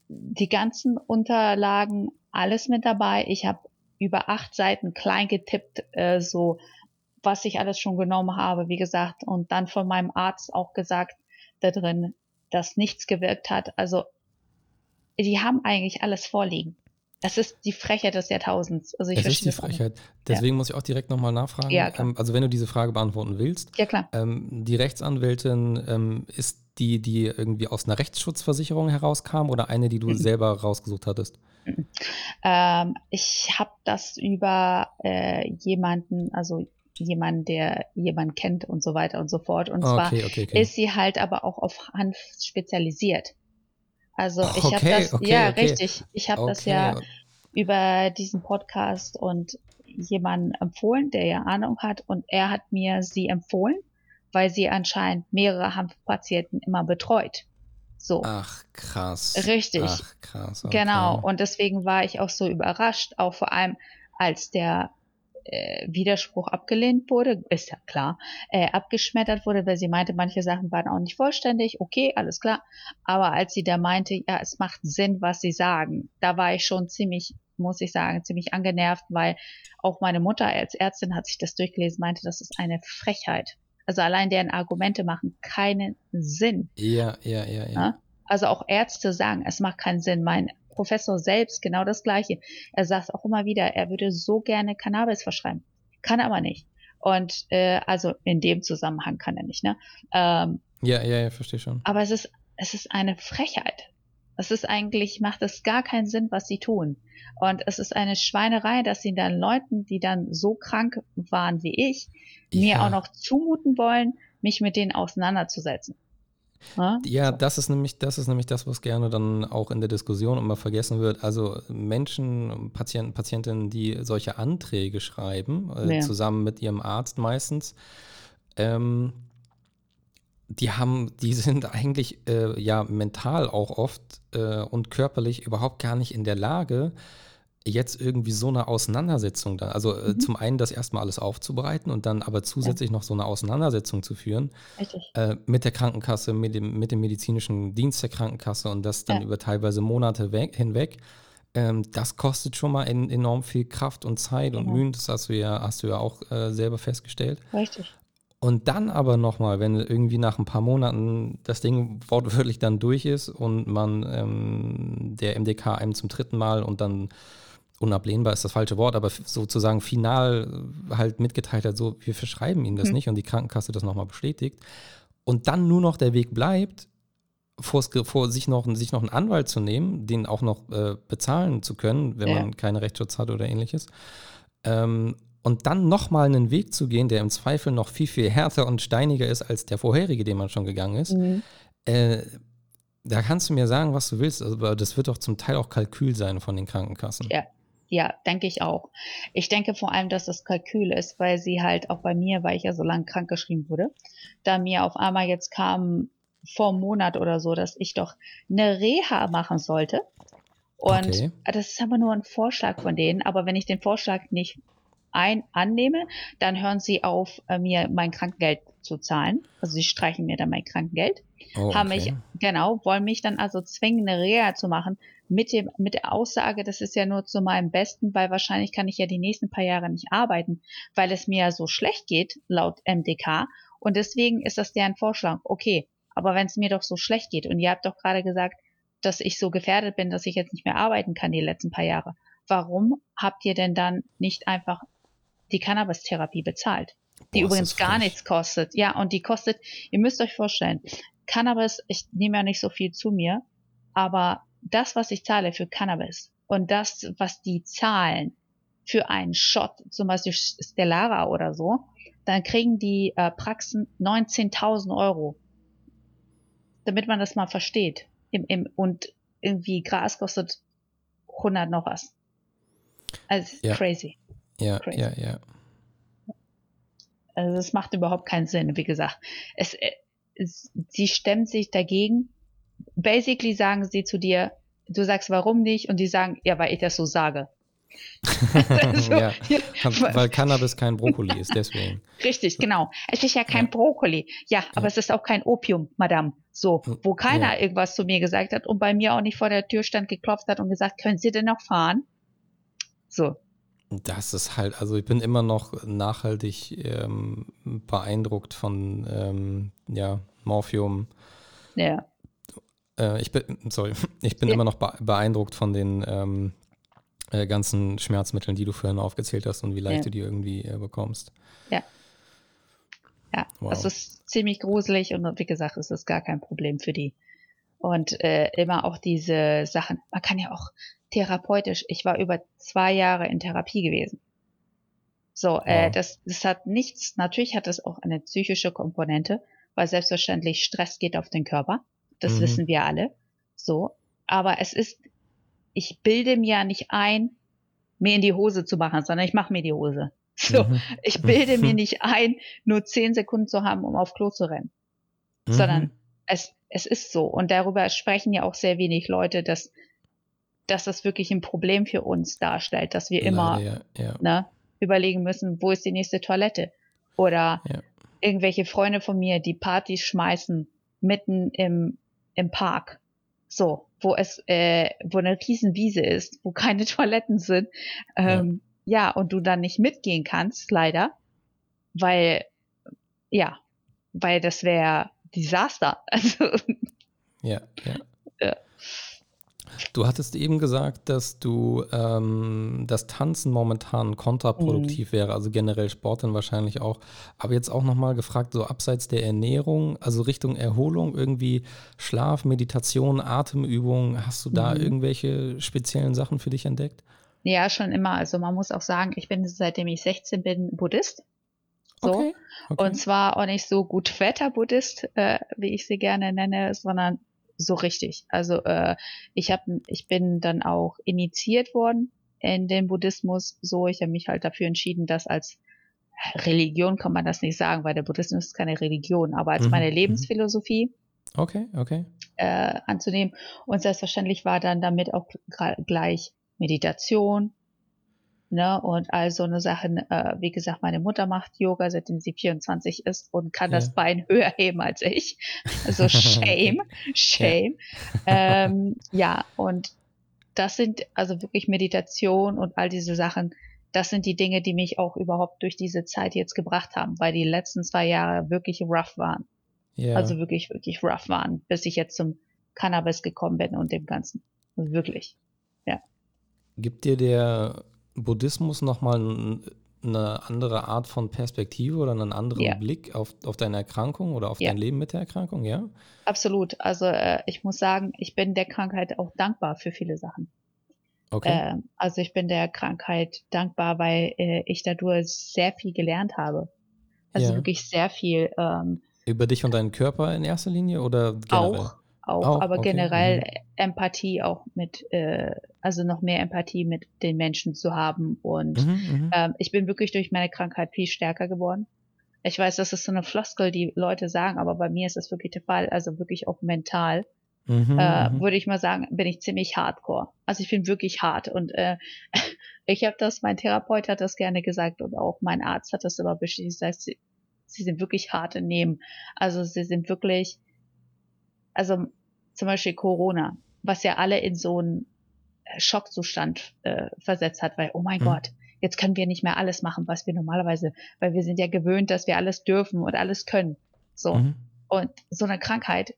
Speaker 3: die ganzen Unterlagen, alles mit dabei. Ich habe über acht Seiten klein getippt, äh, so was ich alles schon genommen habe, wie gesagt. Und dann von meinem Arzt auch gesagt, da drin, dass nichts gewirkt hat. Also, die haben eigentlich alles vorliegen. Das ist die Frechheit des Jahrtausends. Also ich
Speaker 2: es ist die Frechheit. Deswegen ja. muss ich auch direkt nochmal nachfragen. Ja, ähm, also wenn du diese Frage beantworten willst.
Speaker 3: Ja, klar.
Speaker 2: Ähm, die Rechtsanwältin ähm, ist die, die irgendwie aus einer Rechtsschutzversicherung herauskam oder eine, die du mhm. selber rausgesucht hattest?
Speaker 3: Mhm. Ähm, ich habe das über äh, jemanden, also jemanden, der jemanden kennt und so weiter und so fort. Und zwar okay, okay, okay. ist sie halt aber auch auf Hanf spezialisiert. Also ich okay, habe das, okay, ja, okay. richtig. Ich habe das ja über diesen Podcast und jemanden empfohlen, der ja Ahnung hat und er hat mir sie empfohlen, weil sie anscheinend mehrere Hanfpatienten immer betreut. So.
Speaker 2: Ach, krass.
Speaker 3: Richtig.
Speaker 2: Ach, krass.
Speaker 3: Genau. Und deswegen war ich auch so überrascht, auch vor allem als der äh, Widerspruch abgelehnt wurde, ist ja klar, äh, abgeschmettert wurde, weil sie meinte, manche Sachen waren auch nicht vollständig, okay, alles klar. Aber als sie da meinte, ja, es macht Sinn, was sie sagen, da war ich schon ziemlich, muss ich sagen, ziemlich angenervt, weil auch meine Mutter als Ärztin hat sich das durchgelesen, meinte, das ist eine Frechheit. Also allein deren Argumente machen keinen Sinn.
Speaker 2: Ja, ja, ja, ja.
Speaker 3: Also auch Ärzte sagen, es macht keinen Sinn. Mein Professor selbst genau das Gleiche. Er sagt auch immer wieder, er würde so gerne Cannabis verschreiben. Kann aber nicht. Und äh, also in dem Zusammenhang kann er nicht, ne? Ähm,
Speaker 2: ja, ja, ja, verstehe schon.
Speaker 3: Aber es ist, es ist eine Frechheit. Es ist eigentlich, macht es gar keinen Sinn, was sie tun. Und es ist eine Schweinerei, dass sie dann Leuten, die dann so krank waren wie ich, ja. mir auch noch zumuten wollen, mich mit denen auseinanderzusetzen.
Speaker 2: Ja, das ist nämlich, das ist nämlich das, was gerne dann auch in der Diskussion immer vergessen wird. Also Menschen, Patienten, Patientinnen, die solche Anträge schreiben, äh, ja. zusammen mit ihrem Arzt meistens, ähm, die haben, die sind eigentlich äh, ja mental auch oft äh, und körperlich überhaupt gar nicht in der Lage, jetzt irgendwie so eine Auseinandersetzung da, also äh, mhm. zum einen das erstmal alles aufzubereiten und dann aber zusätzlich ja. noch so eine Auseinandersetzung zu führen äh, mit der Krankenkasse, mit dem, mit dem medizinischen Dienst der Krankenkasse und das dann ja. über teilweise Monate weg, hinweg. Ähm, das kostet schon mal en enorm viel Kraft und Zeit genau. und Mühen, das hast du ja, hast du ja auch äh, selber festgestellt.
Speaker 3: Richtig.
Speaker 2: Und dann aber nochmal, wenn irgendwie nach ein paar Monaten das Ding wortwörtlich dann durch ist und man ähm, der MDK einem zum dritten Mal und dann unablehnbar ist das falsche Wort, aber sozusagen final halt mitgeteilt hat, so, wir verschreiben ihnen das mhm. nicht und die Krankenkasse das nochmal bestätigt. Und dann nur noch der Weg bleibt, vor, vor sich, noch, sich noch einen Anwalt zu nehmen, den auch noch äh, bezahlen zu können, wenn ja. man keinen Rechtsschutz hat oder ähnliches. Ähm, und dann nochmal einen Weg zu gehen, der im Zweifel noch viel, viel härter und steiniger ist als der vorherige, den man schon gegangen ist. Mhm. Äh, da kannst du mir sagen, was du willst, aber das wird doch zum Teil auch Kalkül sein von den Krankenkassen.
Speaker 3: Ja, ja, denke ich auch. Ich denke vor allem, dass das Kalkül ist, weil sie halt auch bei mir, weil ich ja so lange krankgeschrieben wurde, da mir auf einmal jetzt kam vor einem Monat oder so, dass ich doch eine Reha machen sollte. Und okay. das ist aber nur ein Vorschlag von denen. Aber wenn ich den Vorschlag nicht ein annehme, dann hören sie auf, äh, mir mein Krankengeld zu zahlen. Also sie streichen mir dann mein Krankengeld. Oh, okay. Haben mich, genau, wollen mich dann also zwingen, eine Reha zu machen, mit dem, mit der Aussage, das ist ja nur zu meinem Besten, weil wahrscheinlich kann ich ja die nächsten paar Jahre nicht arbeiten, weil es mir ja so schlecht geht, laut MDK. Und deswegen ist das deren Vorschlag. Okay, aber wenn es mir doch so schlecht geht und ihr habt doch gerade gesagt, dass ich so gefährdet bin, dass ich jetzt nicht mehr arbeiten kann die letzten paar Jahre. Warum habt ihr denn dann nicht einfach die Cannabis-Therapie bezahlt? Die Boah, übrigens gar nichts kostet. Ja, und die kostet, ihr müsst euch vorstellen, Cannabis, ich nehme ja nicht so viel zu mir, aber das, was ich zahle für Cannabis und das, was die zahlen für einen Shot, zum Beispiel Stellara oder so, dann kriegen die äh, Praxen 19.000 Euro. Damit man das mal versteht. Im, im, und irgendwie Gras kostet 100 noch was. Also ja. crazy.
Speaker 2: Ja,
Speaker 3: crazy.
Speaker 2: ja, ja.
Speaker 3: Also es macht überhaupt keinen Sinn. Wie gesagt, es, äh, es, sie stemmt sich dagegen, basically sagen sie zu dir, du sagst warum nicht und die sagen, ja, weil ich das so sage. *laughs*
Speaker 2: so, ja, weil Cannabis kein Brokkoli ist, deswegen.
Speaker 3: Richtig, genau. Es ist ja kein ja. Brokkoli. Ja, aber ja. es ist auch kein Opium, Madame. So, wo keiner irgendwas zu mir gesagt hat und bei mir auch nicht vor der Tür stand, geklopft hat und gesagt, können Sie denn noch fahren? So.
Speaker 2: Das ist halt, also ich bin immer noch nachhaltig ähm, beeindruckt von ähm, ja, Morphium.
Speaker 3: Ja.
Speaker 2: Äh, ich bin, sorry, *laughs* ich bin ja. immer noch beeindruckt von den ähm, äh, ganzen Schmerzmitteln, die du vorhin aufgezählt hast und wie leicht ja. du die irgendwie äh, bekommst.
Speaker 3: Ja. Ja, wow. das ist ziemlich gruselig und wie gesagt, es ist gar kein Problem für die. Und äh, immer auch diese Sachen, man kann ja auch therapeutisch, ich war über zwei Jahre in Therapie gewesen. So, äh, das, das hat nichts, natürlich hat das auch eine psychische Komponente, weil selbstverständlich Stress geht auf den Körper. Das mhm. wissen wir alle. So. Aber es ist, ich bilde mir nicht ein, mir in die Hose zu machen, sondern ich mache mir die Hose. *laughs* So. Mhm. Ich bilde mir *laughs* nicht ein, nur zehn Sekunden zu haben, um auf Klo zu rennen. Mhm. Sondern es, es ist so. Und darüber sprechen ja auch sehr wenig Leute, dass, dass das wirklich ein Problem für uns darstellt, dass wir immer,
Speaker 2: ja, ja.
Speaker 3: ne, überlegen müssen, wo ist die nächste Toilette? Oder ja. irgendwelche Freunde von mir, die Partys schmeißen mitten im, im Park. So, wo es, äh, wo eine Riesenwiese ist, wo keine *laughs* Toiletten sind. Ähm, ja. ja, und du dann nicht mitgehen kannst, leider. Weil, ja, weil das wäre Desaster. *laughs* Also,
Speaker 2: ja, ja. ja. Du hattest eben gesagt, dass du ähm, das Tanzen momentan kontraproduktiv mhm. wäre, also generell Sport dann wahrscheinlich auch. Aber jetzt auch nochmal gefragt, so abseits der Ernährung, also Richtung Erholung, irgendwie Schlaf, Meditation, Atemübung, hast du da mhm. irgendwelche speziellen Sachen für dich entdeckt?
Speaker 3: Ja, schon immer. Also man muss auch sagen, ich bin seitdem ich 16 bin Buddhist. So. Okay, okay. Und zwar auch nicht so gut Väter-Buddhist, äh, wie ich sie gerne nenne, sondern so richtig. Also äh, ich habe, ich bin dann auch initiiert worden in den Buddhismus. So, ich habe mich halt dafür entschieden, das als Religion kann man das nicht sagen, weil der Buddhismus ist keine Religion, aber als mhm. meine mhm. Lebensphilosophie.
Speaker 2: Okay, okay.
Speaker 3: Äh, anzunehmen. Und selbstverständlich war dann damit auch gleich Meditation, Ne? Und all so eine Sachen, äh, wie gesagt, meine Mutter macht Yoga, seitdem sie 24 ist und kann ja. das Bein *laughs* höher heben als ich. Also *laughs* shame, shame. Ja. Ähm, ja, und das sind also wirklich Meditation und all diese Sachen, das sind die Dinge, die mich auch überhaupt durch diese Zeit jetzt gebracht haben, weil die letzten zwei Jahre wirklich rough waren. Ja. Also wirklich, wirklich rough waren, bis ich jetzt zum Cannabis gekommen bin und dem Ganzen. Wirklich. Ja.
Speaker 2: Gibt dir der Buddhismus nochmal eine andere Art von Perspektive oder einen anderen ja. Blick auf, auf deine Erkrankung oder auf ja. dein Leben mit der Erkrankung, ja?
Speaker 3: Absolut. Also äh, ich muss sagen, ich bin der Krankheit auch dankbar für viele Sachen. Okay. Äh, also ich bin der Krankheit dankbar, weil äh, ich dadurch sehr viel gelernt habe. Also ja. wirklich sehr viel. Ähm,
Speaker 2: Über dich und deinen Körper in erster Linie oder
Speaker 3: generell? Auch, auch, auch aber okay. generell mhm. Empathie auch mit, äh, also noch mehr Empathie mit den Menschen zu haben. Und mhm, mhm, ähm, ich bin wirklich durch meine Krankheit viel stärker geworden. Ich weiß, das ist so eine Floskel, die Leute sagen, aber bei mir ist das wirklich der Fall, also wirklich auch mental. Mhm, äh, mhm. würde ich mal sagen, bin ich ziemlich hardcore. Also ich bin wirklich hart und äh, *laughs* ich habe das, mein Therapeut hat das gerne gesagt und auch mein Arzt hat das immer bestätigt. Das heißt, sie, sie sind wirklich hart im Nehmen. Also sie sind wirklich, also zum Beispiel Corona, was ja alle in so einen äh, Schockzustand äh, versetzt hat, weil, oh mein mhm. Gott, jetzt können wir nicht mehr alles machen, was wir normalerweise, weil wir sind ja gewöhnt, dass wir alles dürfen und alles können. So. Mhm. Und so eine Krankheit,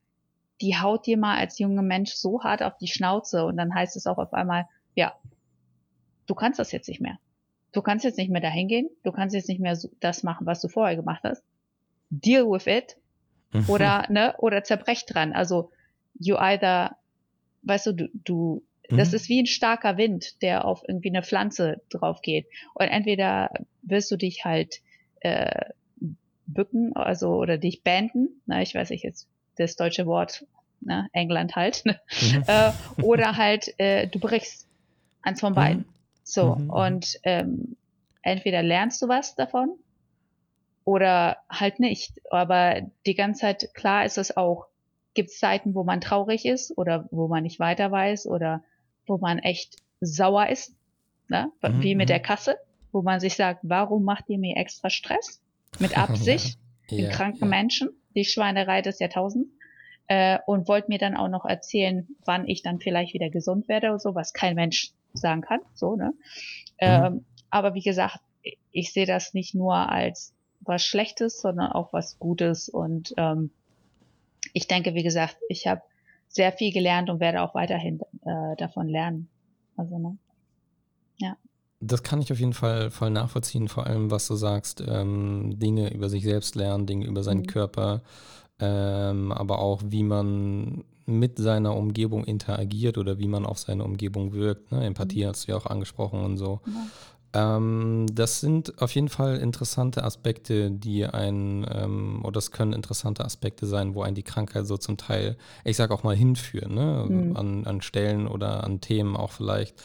Speaker 3: die haut dir mal als junger Mensch so hart auf die Schnauze und dann heißt es auch auf einmal, ja, du kannst das jetzt nicht mehr. Du kannst jetzt nicht mehr dahin gehen, du kannst jetzt nicht mehr das machen, was du vorher gemacht hast. Deal with it. Mhm. Oder, ne, oder zerbrech dran. Also, you either, weißt du, du, du mhm. das ist wie ein starker Wind, der auf irgendwie eine Pflanze drauf geht. Und entweder wirst du dich halt äh, bücken, also oder dich banden, na, ich weiß nicht jetzt das deutsche Wort, ne, England halt, ne? Mhm. äh, oder halt äh, du brichst eins von beiden. Mhm. So, mhm. und ähm, entweder lernst du was davon oder halt nicht. Aber die ganze Zeit, klar ist es auch, gibt es Zeiten, wo man traurig ist oder wo man nicht weiter weiß oder wo man echt sauer ist, ne? Mhm, wie mit der mhm. Kasse, wo man sich sagt, warum macht ihr mir extra Stress? Mit *laughs* Absicht, ja, den kranken ja. Menschen, die Schweinerei des Jahrtausends. Äh, und wollt mir dann auch noch erzählen, wann ich dann vielleicht wieder gesund werde oder so, was kein Mensch sagen kann. So, ne? Mhm. Ähm, aber wie gesagt, ich sehe das nicht nur als was Schlechtes, sondern auch was Gutes und ähm, ich denke, wie gesagt, ich habe sehr viel gelernt und werde auch weiterhin äh, davon lernen. Also, ne? Ja.
Speaker 2: Das kann ich auf jeden Fall voll nachvollziehen, vor allem was du sagst, ähm, Dinge über sich selbst lernen, Dinge über seinen mhm. Körper, ähm, aber auch wie man mit seiner Umgebung interagiert oder wie man auf seine Umgebung wirkt. Ne? Empathie mhm. hast du ja auch angesprochen und so. Ja. Ähm, das sind auf jeden Fall interessante Aspekte, die ein, ähm, oder das können interessante Aspekte sein, wo ein die Krankheit so zum Teil, ich sag auch mal, hinführen, ne? Mhm. An, an Stellen oder an Themen auch vielleicht,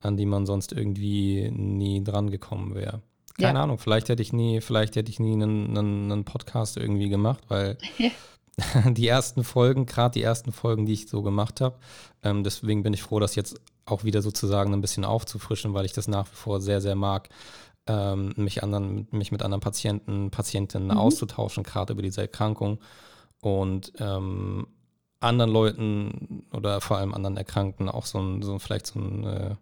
Speaker 2: an die man sonst irgendwie nie dran gekommen wäre. Keine ja. Ahnung, vielleicht hätte ich nie, vielleicht hätte ich nie einen, einen, einen Podcast irgendwie gemacht, weil *laughs* *laughs* die ersten Folgen, gerade die ersten Folgen, die ich so gemacht habe, ähm, deswegen bin ich froh, dass jetzt auch wieder sozusagen ein bisschen aufzufrischen, weil ich das nach wie vor sehr, sehr mag. ähm, mich, anderen, mich mit anderen Patienten, Patientinnen mhm. auszutauschen, gerade über diese Erkrankung und ähm, anderen Leuten oder vor allem anderen Erkrankten auch so ein, so vielleicht so ein, äh,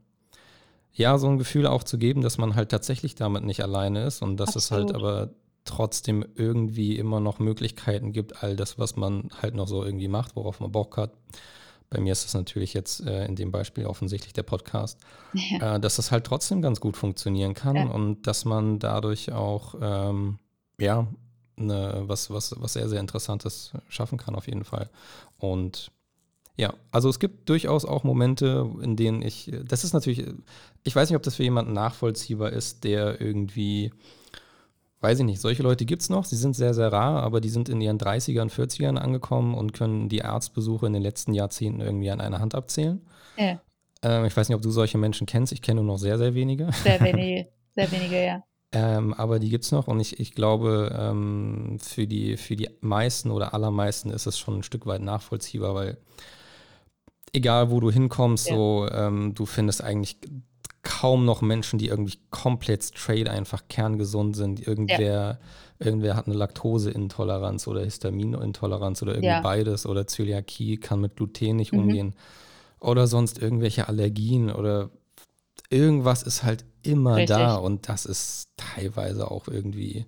Speaker 2: ja, so ein Gefühl auch zu geben, dass man halt tatsächlich damit nicht alleine ist und dass Absolut. es halt aber trotzdem irgendwie immer noch Möglichkeiten gibt, all das, was man halt noch so irgendwie macht, worauf man Bock hat. Bei mir ist das natürlich jetzt äh, in dem Beispiel offensichtlich der Podcast, *laughs* ja. äh, dass das halt trotzdem ganz gut funktionieren kann ja. und dass man dadurch auch ähm, ja ne, was, was, was sehr, sehr Interessantes schaffen kann, auf jeden Fall. Und ja, also es gibt durchaus auch Momente, in denen ich, das ist natürlich, ich weiß nicht, ob das für jemanden nachvollziehbar ist, der irgendwie, weiß ich nicht, solche Leute gibt es noch, sie sind sehr, sehr rar, aber die sind in ihren 30ern, 40ern angekommen und können die Arztbesuche in den letzten Jahrzehnten irgendwie an einer Hand abzählen. Ja. Ähm, ich weiß nicht, ob du solche Menschen kennst, ich kenne nur noch sehr, sehr wenige.
Speaker 3: Sehr *laughs* wenige, sehr wenige, ja.
Speaker 2: Ähm, aber die gibt es noch und ich, ich glaube, ähm, für, die, für die meisten oder allermeisten ist es schon ein Stück weit nachvollziehbar, weil egal wo du hinkommst, ja. so ähm, du findest eigentlich kaum noch Menschen, die irgendwie komplett straight einfach kerngesund sind. Irgendwer, ja. irgendwer hat eine Laktoseintoleranz oder Histaminintoleranz oder irgendwie ja. beides oder Zöliakie, kann mit Gluten nicht mhm. umgehen. Oder sonst irgendwelche Allergien oder irgendwas ist halt immer Richtig. da und das ist teilweise auch irgendwie,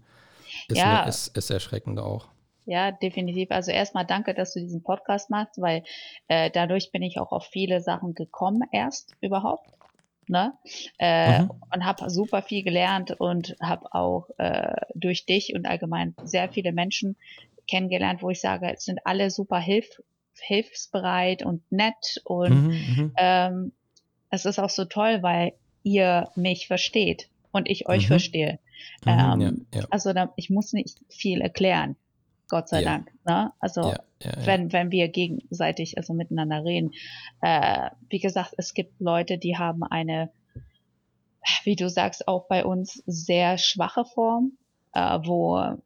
Speaker 2: ist, ja. Eine, ist, ist erschreckend auch.
Speaker 3: Ja, definitiv. Also erstmal danke, dass du diesen Podcast machst, weil äh, dadurch bin ich auch auf viele Sachen gekommen erst überhaupt. Ne? Äh, mhm. Und habe super viel gelernt und habe auch äh, durch dich und allgemein sehr viele Menschen kennengelernt, wo ich sage, es sind alle super hilf hilfsbereit und nett und mhm, mhm. ähm, es ist auch so toll, weil ihr mich versteht und ich euch mhm. verstehe. Mhm, ähm, ja, ja. Also da, ich muss nicht viel erklären, Gott sei ja. Dank. Ne? Also wenn, wenn wir gegenseitig also miteinander reden. Äh, wie gesagt, es gibt Leute, die haben eine, wie du sagst, auch bei uns sehr schwache Form, äh, wo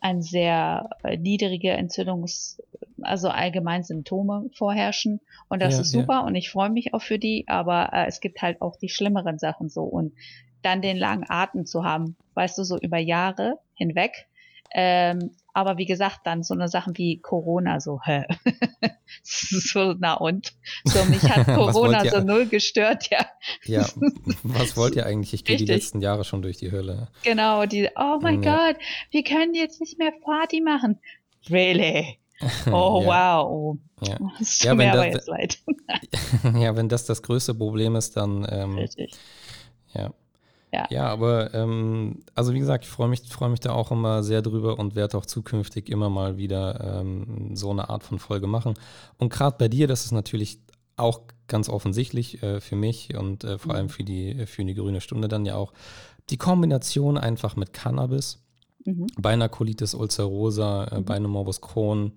Speaker 3: ein sehr äh, niedrige Entzündungs, also allgemein Symptome vorherrschen. Und das ja, ist super ja. und ich freue mich auch für die, aber äh, es gibt halt auch die schlimmeren Sachen so. Und dann den langen Atem zu haben, weißt du, so über Jahre hinweg, ähm, aber wie gesagt, dann so eine Sachen wie Corona, so, hä? *laughs* so, na und? So, mich hat *laughs* Corona so null gestört, ja.
Speaker 2: Ja, was wollt ihr eigentlich? Ich gehe die letzten Jahre schon durch die Hölle.
Speaker 3: Genau, die, oh mein ja. Gott, wir können jetzt nicht mehr Party machen. Really? *laughs* Oh, ja. wow. Ja. Es tut ja, mir aber jetzt leid.
Speaker 2: ja, wenn das das größte Problem ist, dann. Ähm, Richtig. Ja. Ja, ja aber ähm, also wie gesagt, ich freue mich, freu mich da auch immer sehr drüber und werde auch zukünftig immer mal wieder ähm, so eine Art von Folge machen. Und gerade bei dir, das ist natürlich auch ganz offensichtlich äh, für mich und äh, vor allem mhm. für die, für die grüne Stunde dann ja auch die Kombination einfach mit Cannabis, mhm. bei einer Colitis ulcerosa, äh, mhm. bei einem Morbus Crohn,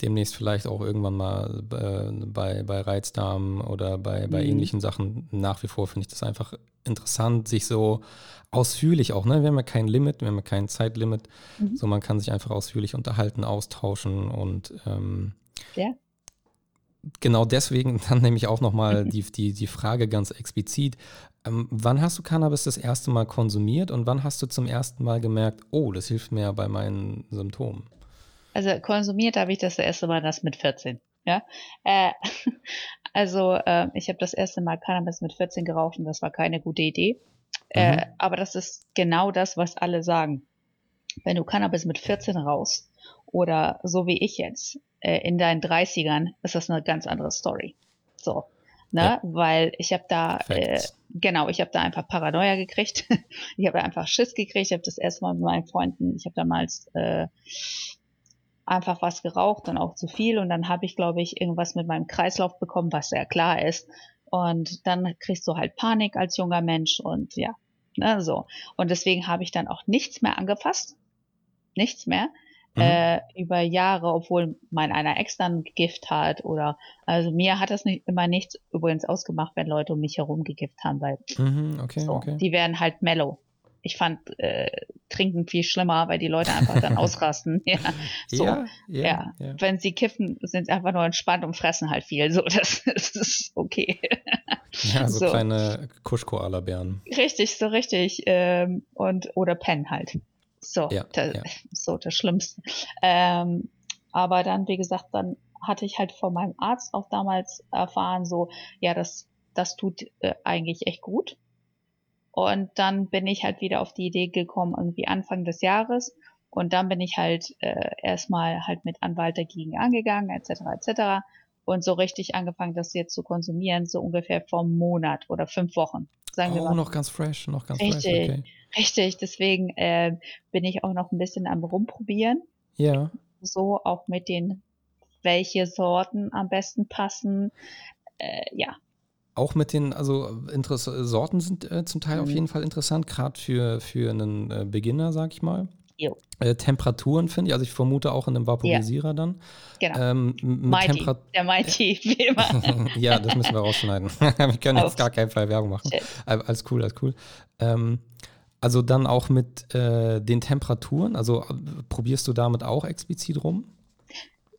Speaker 2: demnächst vielleicht auch irgendwann mal äh, bei, bei Reizdarm oder bei, bei mhm. ähnlichen Sachen. Nach wie vor finde ich das einfach interessant, sich so ausführlich auch, ne? Wir haben ja kein Limit, wir haben ja kein Zeitlimit. Mhm. So man kann sich einfach ausführlich unterhalten, austauschen und ähm, ja. genau deswegen *laughs* dann nämlich auch nochmal die, die, die Frage ganz explizit. Ähm, wann hast du Cannabis das erste Mal konsumiert und wann hast du zum ersten Mal gemerkt, oh, das hilft mir bei meinen Symptomen?
Speaker 3: Also konsumiert habe ich das erste Mal das mit 14. Ja, äh, *laughs* also äh, ich habe das erste Mal Cannabis mit 14 geraucht und das war keine gute Idee. Äh, mhm. Äh, aber das ist genau das, was alle sagen. Wenn du Cannabis mit 14 rauchst oder so wie ich jetzt äh, in deinen 30ern, ist das eine ganz andere Story. So, ne, ja. weil ich habe da äh, genau, ich habe da einfach Paranoia gekriegt. *laughs* ich habe einfach Schiss gekriegt. Ich habe das erste Mal mit meinen Freunden, ich habe damals äh, einfach was geraucht und auch zu viel und dann habe ich, glaube ich, irgendwas mit meinem Kreislauf bekommen, was sehr klar ist. Und dann kriegst du halt Panik als junger Mensch und ja, ne, so. Und deswegen habe ich dann auch nichts mehr angefasst. Nichts mehr. Mhm. Äh, über Jahre, obwohl mein einer Ex dann Gift hat oder also mir hat das nicht immer nichts übrigens ausgemacht, wenn Leute um mich herum gegift haben, weil
Speaker 2: mhm, okay,
Speaker 3: so,
Speaker 2: okay.
Speaker 3: die werden halt mellow. Ich fand äh, Trinken viel schlimmer, weil die Leute einfach dann *laughs* ausrasten. Ja, so. Ja, ja, ja. ja, Wenn sie kiffen, sind sie einfach nur entspannt und fressen halt viel. So, das, *laughs* das ist okay.
Speaker 2: Ja, so, so. kleine Kuschkoala-Bären.
Speaker 3: Richtig, so richtig. Ähm, und, oder Pen halt. So, ja, das, ja. so das Schlimmste. Ähm, aber dann, wie gesagt, dann hatte ich halt von meinem Arzt auch damals erfahren, so, ja, das, das tut äh, eigentlich echt gut. Und dann bin ich halt wieder auf die Idee gekommen, irgendwie Anfang des Jahres. Und dann bin ich halt äh, erstmal halt mit Anwalt dagegen angegangen, etc. etc. Und so richtig angefangen, das jetzt zu konsumieren, so ungefähr vor einem Monat oder fünf Wochen.
Speaker 2: Sagen oh, wir mal. noch ganz fresh, noch ganz
Speaker 3: richtig,
Speaker 2: fresh. Okay.
Speaker 3: Richtig, deswegen äh, bin ich auch noch ein bisschen am rumprobieren.
Speaker 2: Ja.
Speaker 3: So auch mit den, welche Sorten am besten passen. Äh, ja,
Speaker 2: auch mit den, also Interess Sorten sind äh, zum Teil mhm. auf jeden Fall interessant, gerade für, für einen äh, Beginner, sag ich mal. Äh, Temperaturen finde ich, also ich vermute auch in einem Vaporisierer ja. dann.
Speaker 3: Genau. Ähm, Mighty, der Mighty, *laughs* wie immer. *laughs*
Speaker 2: ja, das müssen wir rausschneiden. *laughs* wir können jetzt gar keinen Fall Werbung machen. Shit. Alles cool, alles cool. Ähm, also dann auch mit äh, den Temperaturen, also äh, probierst du damit auch explizit rum?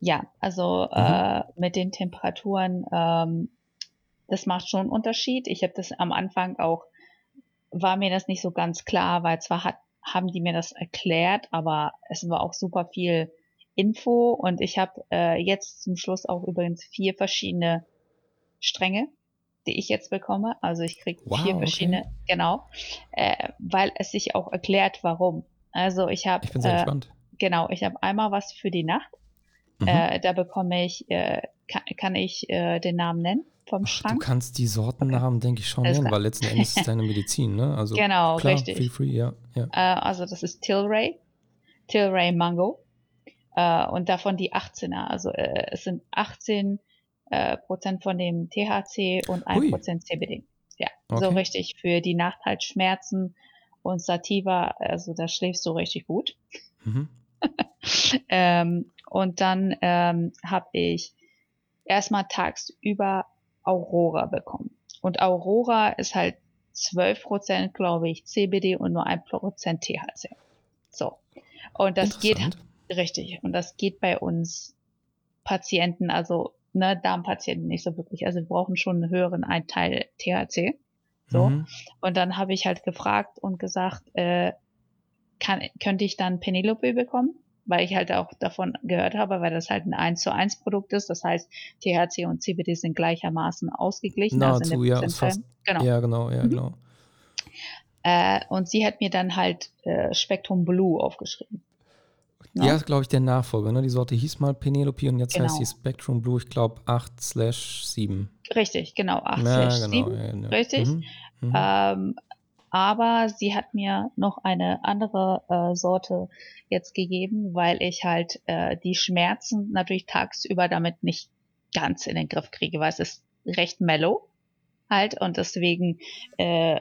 Speaker 3: Ja, also mhm. äh, mit den Temperaturen ähm, das macht schon einen Unterschied. Ich habe das am Anfang auch, war mir das nicht so ganz klar, weil zwar hat, haben die mir das erklärt, aber es war auch super viel Info und ich habe äh, jetzt zum Schluss auch übrigens vier verschiedene Stränge, die ich jetzt bekomme. Also ich kriege wow, vier verschiedene, okay. genau, äh, weil es sich auch erklärt, warum. Also ich habe,
Speaker 2: ich bin sehr äh, gespannt.
Speaker 3: Genau, ich habe einmal was für die Nacht. Mhm. Äh, da bekomme ich, äh, kann, kann ich äh, den Namen nennen vom Schrank.
Speaker 2: Du kannst die Sortennamen, okay. denke ich, schon nennen, weil letzten Endes ist es *laughs* deine Medizin, ne? Also
Speaker 3: genau, klar, richtig.
Speaker 2: Feel free, ja. ja.
Speaker 3: Äh, also das ist Tilray, Tilray Mango äh, und davon die 18er. Also äh, es sind 18 äh, Prozent von dem THC und 1 Hui. Prozent CBD. Ja, okay. so richtig für die Nacht halt Schmerzen und Sativa, also da schläfst du richtig gut. Mhm. *laughs* ähm, und dann ähm, habe ich erstmal tagsüber Aurora bekommen. Und Aurora ist halt 12% glaube ich, CBD und nur 1% THC. So. Und das geht richtig. Und das geht bei uns Patienten, also ne, Darmpatienten nicht so wirklich. Also wir brauchen schon einen höheren Einteil THC. So. Mhm. Und dann habe ich halt gefragt und gesagt, äh, kann, könnte ich dann Penelope bekommen? Weil ich halt auch davon gehört habe, weil das halt ein 1 zu 1 Produkt ist. Das heißt, THC und CBD sind gleichermaßen ausgeglichen.
Speaker 2: Also Nahezu, also ja, fast, genau. Ja, genau, ja, mhm. genau.
Speaker 3: Äh, und sie hat mir dann halt äh, Spektrum Blue aufgeschrieben.
Speaker 2: Ja, ja glaube ich, der Nachfolger. Ne? Die Sorte hieß mal Penelope und jetzt genau. heißt sie Spectrum Blue, ich glaube 8 slash 7.
Speaker 3: Richtig, genau, 8 ja, slash genau, 7. Ja, ja. Richtig. Mhm. Mhm. Ähm, aber sie hat mir noch eine andere äh, Sorte jetzt gegeben, weil ich halt äh, die Schmerzen natürlich tagsüber damit nicht ganz in den Griff kriege, weil es ist recht mellow halt und deswegen äh,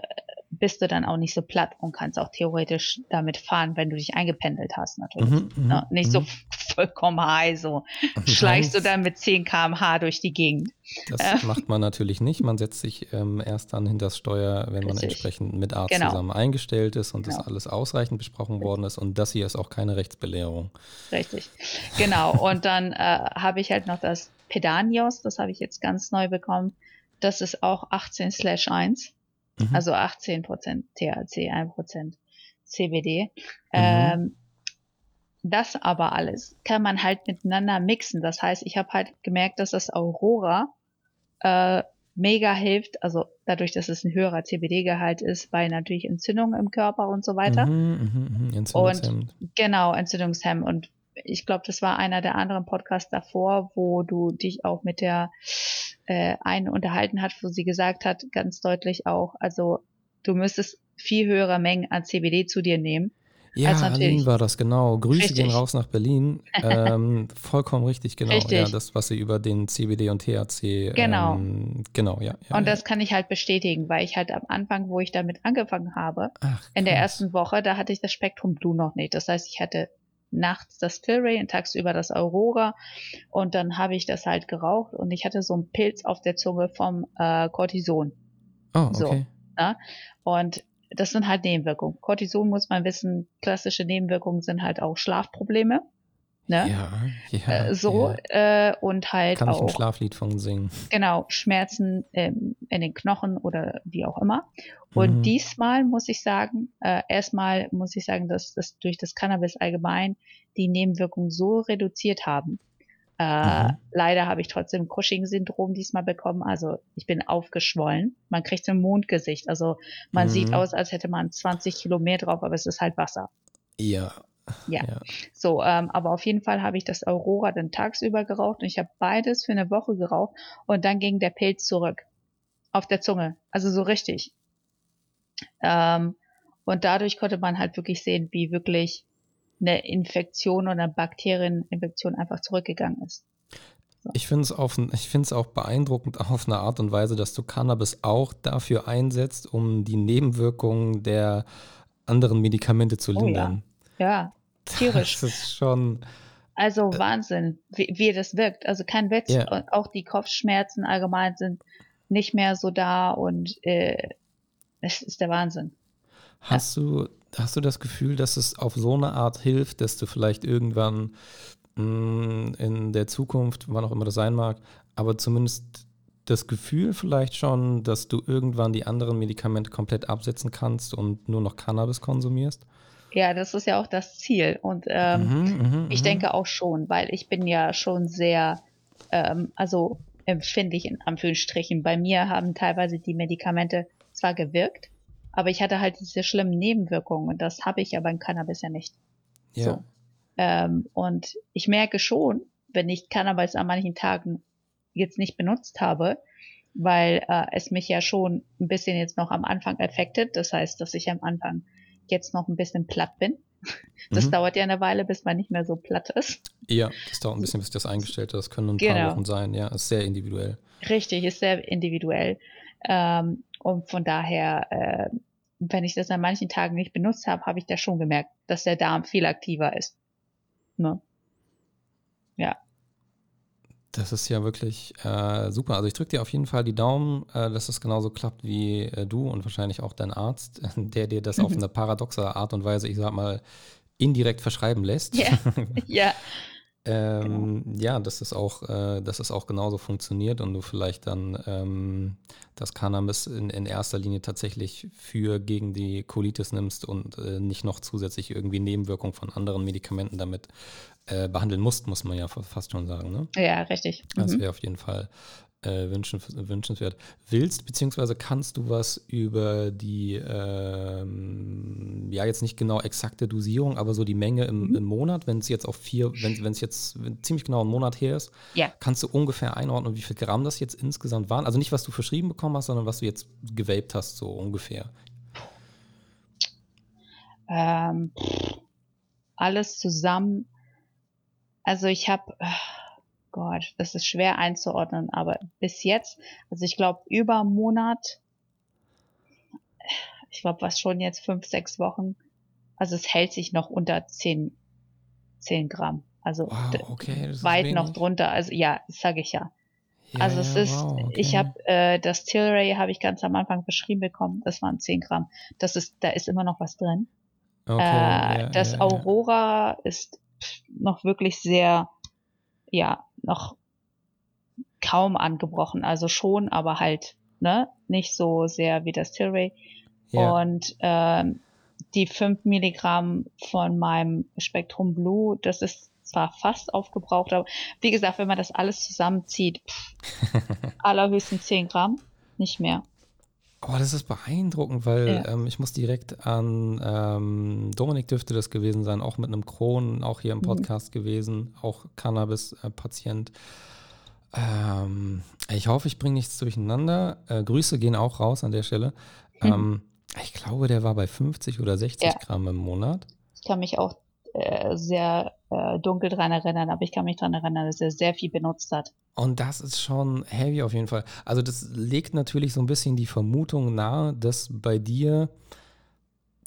Speaker 3: bist du dann auch nicht so platt und kannst auch theoretisch damit fahren, wenn du dich eingependelt hast natürlich. Mhm, mhm ne? Nicht so mhm. *laughs* vollkommen high, so *laughs* schleichst du dann mit 10 km/h durch die Gegend.
Speaker 2: Das äh. macht man natürlich nicht. Man setzt sich ähm, erst dann hinter das Steuer, wenn Richtig. man entsprechend mit Arzt genau. zusammen eingestellt ist und genau. das alles ausreichend besprochen worden ist. Und das hier ist auch keine Rechtsbelehrung.
Speaker 3: Richtig, genau. Und dann äh, habe ich halt noch das Pedanios, das habe ich jetzt ganz neu bekommen. Das ist auch 18 slash 1. Mhm. Also 18% THC, 1% CBD. Mhm. Ähm, das aber alles kann man halt miteinander mixen. Das heißt, ich habe halt gemerkt, dass das Aurora äh, mega hilft, also dadurch, dass es ein höherer CBD-Gehalt ist, bei natürlich Entzündungen im Körper und so weiter. Mhm, mh, mh. Und genau, Entzündungshemmen. Und ich glaube, das war einer der anderen Podcasts davor, wo du dich auch mit der äh, einen unterhalten hat, wo sie gesagt hat, ganz deutlich auch, also du müsstest viel höhere Mengen an CBD zu dir nehmen.
Speaker 2: Ja, Berlin war das, genau. Grüße richtig. gehen raus nach Berlin. *laughs* ähm, vollkommen richtig, genau. Richtig. Ja, das, was sie über den CBD und THC.
Speaker 3: Genau.
Speaker 2: Ähm, genau, ja,
Speaker 3: ja. Und
Speaker 2: ja.
Speaker 3: das kann ich halt bestätigen, weil ich halt am Anfang, wo ich damit angefangen habe, Ach, in der ersten Woche, da hatte ich das Spektrum Blue noch nicht. Das heißt, ich hatte nachts das Tilray und tagsüber das Aurora. Und dann habe ich das halt geraucht und ich hatte so einen Pilz auf der Zunge vom äh, Cortison.
Speaker 2: Oh, okay. So,
Speaker 3: ne? Und das sind halt Nebenwirkungen. Cortison muss man wissen, klassische Nebenwirkungen sind halt auch Schlafprobleme. Ne?
Speaker 2: Ja, ja.
Speaker 3: Äh, so
Speaker 2: ja.
Speaker 3: Äh, und halt
Speaker 2: Kann
Speaker 3: auch.
Speaker 2: ich ein Schlaflied von singen.
Speaker 3: Genau, Schmerzen ähm, in den Knochen oder wie auch immer. Und mhm. diesmal muss ich sagen, äh, erstmal muss ich sagen, dass das durch das Cannabis allgemein die Nebenwirkungen so reduziert haben. Äh, mhm. Leider habe ich trotzdem Cushing-Syndrom diesmal bekommen. Also ich bin aufgeschwollen. Man kriegt so ein Mondgesicht. Also man mhm. sieht aus, als hätte man 20 Kilo mehr drauf, aber es ist halt Wasser.
Speaker 2: Ja,
Speaker 3: ja. ja. So, ähm, aber auf jeden Fall habe ich das Aurora dann tagsüber geraucht und ich habe beides für eine Woche geraucht und dann ging der Pilz zurück. Auf der Zunge. Also so richtig. Ähm, und dadurch konnte man halt wirklich sehen, wie wirklich eine Infektion oder eine Bakterieninfektion einfach zurückgegangen ist.
Speaker 2: So. Ich finde es auch beeindruckend auf eine Art und Weise, dass du Cannabis auch dafür einsetzt, um die Nebenwirkungen der anderen Medikamente zu lindern.
Speaker 3: Oh ja. ja, tierisch.
Speaker 2: Das ist schon.
Speaker 3: Also äh, Wahnsinn, wie, wie das wirkt. Also kein Witz.
Speaker 2: Ja.
Speaker 3: Und auch die Kopfschmerzen allgemein sind nicht mehr so da und äh, es ist der Wahnsinn.
Speaker 2: Hast ja. du, hast du das Gefühl, dass es auf so eine Art hilft, dass du vielleicht irgendwann mh, mm, in der Zukunft, wann auch immer das sein mag, aber zumindest das Gefühl vielleicht schon, dass du irgendwann die anderen Medikamente komplett absetzen kannst und nur noch Cannabis konsumierst?
Speaker 3: Ja, das ist ja auch das Ziel. Und ähm, mhm, mh, ich mh. denke auch schon, weil ich bin ja schon sehr, ähm, also empfindlich in Anführungsstrichen. Bei mir haben teilweise die Medikamente zwar gewirkt, aber ich hatte halt diese schlimmen Nebenwirkungen und das habe ich ja beim Cannabis ja nicht.
Speaker 2: Ja.
Speaker 3: So. Ähm, und ich merke schon, wenn ich Cannabis an manchen Tagen jetzt nicht benutzt habe, weil äh, es mich ja schon ein bisschen jetzt noch am Anfang affected. Das heißt, dass ich am Anfang jetzt noch ein bisschen platt bin. *laughs* Das mhm. dauert ja eine Weile, bis man nicht mehr so platt ist.
Speaker 2: Ja, das dauert ein bisschen, bis das eingestellt ist. Das können ein genau. paar Wochen sein. Ja, ist sehr individuell.
Speaker 3: Richtig, ist sehr individuell. Ähm, und von daher, äh, wenn ich das an manchen Tagen nicht benutzt habe, habe ich da schon gemerkt, dass der Darm viel aktiver ist. Ne? Ja.
Speaker 2: Das ist ja wirklich äh, super. Also ich drücke dir auf jeden Fall die Daumen, äh, dass es genauso klappt wie äh, du und wahrscheinlich auch dein Arzt, *laughs* der dir das mhm. auf *laughs* eine paradoxe Art und Weise, ich sag mal, indirekt verschreiben lässt.
Speaker 3: Ja. *laughs* ja.
Speaker 2: Ähm, genau. Ja, dass es auch, äh, dass es auch genauso funktioniert und du vielleicht dann ähm, das Cannabis in, in erster Linie tatsächlich für gegen die Colitis nimmst und äh, nicht noch zusätzlich irgendwie Nebenwirkungen von anderen Medikamenten damit äh, behandeln musst, muss man ja fast schon sagen. Ne?
Speaker 3: Ja, richtig.
Speaker 2: Das mhm. wäre auf jeden Fall äh, wünschen, wünschenswert. Willst beziehungsweise kannst du was über die, ähm, ja jetzt nicht genau exakte Dosierung, aber so die Menge im, mhm. im Monat, wenn es jetzt auf vier, wenn es jetzt ziemlich genau einen Monat her ist,
Speaker 3: ja.
Speaker 2: kannst du ungefähr einordnen, wie viel Gramm das jetzt insgesamt waren? Also nicht, was du verschrieben bekommen hast, sondern was du jetzt gewaped hast, so ungefähr.
Speaker 3: Ähm, alles zusammen also ich habe, Gott, das ist schwer einzuordnen, aber bis jetzt, also ich glaube über einen Monat, ich glaube was schon jetzt fünf, sechs Wochen, also es hält sich noch unter zehn, zehn Gramm. Also
Speaker 2: wow, okay,
Speaker 3: weit noch drunter. Also ja, das sage ich ja. ja also es ist, wow, okay. ich habe äh, das Tilray habe ich ganz am Anfang beschrieben bekommen. Das waren 10 Gramm. Das ist, da ist immer noch was drin. Okay, äh, ja, das ja, Aurora ist noch wirklich sehr, ja, noch kaum angebrochen. Also schon, aber halt, ne, nicht so sehr wie das Tilray. Ja. Und ähm, die 5 Milligramm von meinem Spektrum Blue, das ist zwar fast aufgebraucht, aber wie gesagt, wenn man das alles zusammenzieht, pff, *laughs* allerhöchstens 10 Gramm, nicht mehr.
Speaker 2: Oh, das ist beeindruckend, weil ja. ähm, ich muss direkt an ähm, Dominik dürfte das gewesen sein, auch mit einem Kron, auch hier im mhm. Podcast mhm. gewesen, auch Cannabis-Patient. Ähm, ich hoffe, ich bringe nichts durcheinander. Äh, Grüße gehen auch raus an der Stelle. Mhm. ich glaube, der war bei 50 oder 60 ja. Gramm im Monat.
Speaker 3: Ich kann mich auch äh, sehr äh, dunkel dran erinnern, aber ich kann mich dran erinnern, dass er sehr viel benutzt hat.
Speaker 2: Und das ist schon heavy auf jeden Fall. Also das legt natürlich so ein bisschen die Vermutung nahe, dass bei dir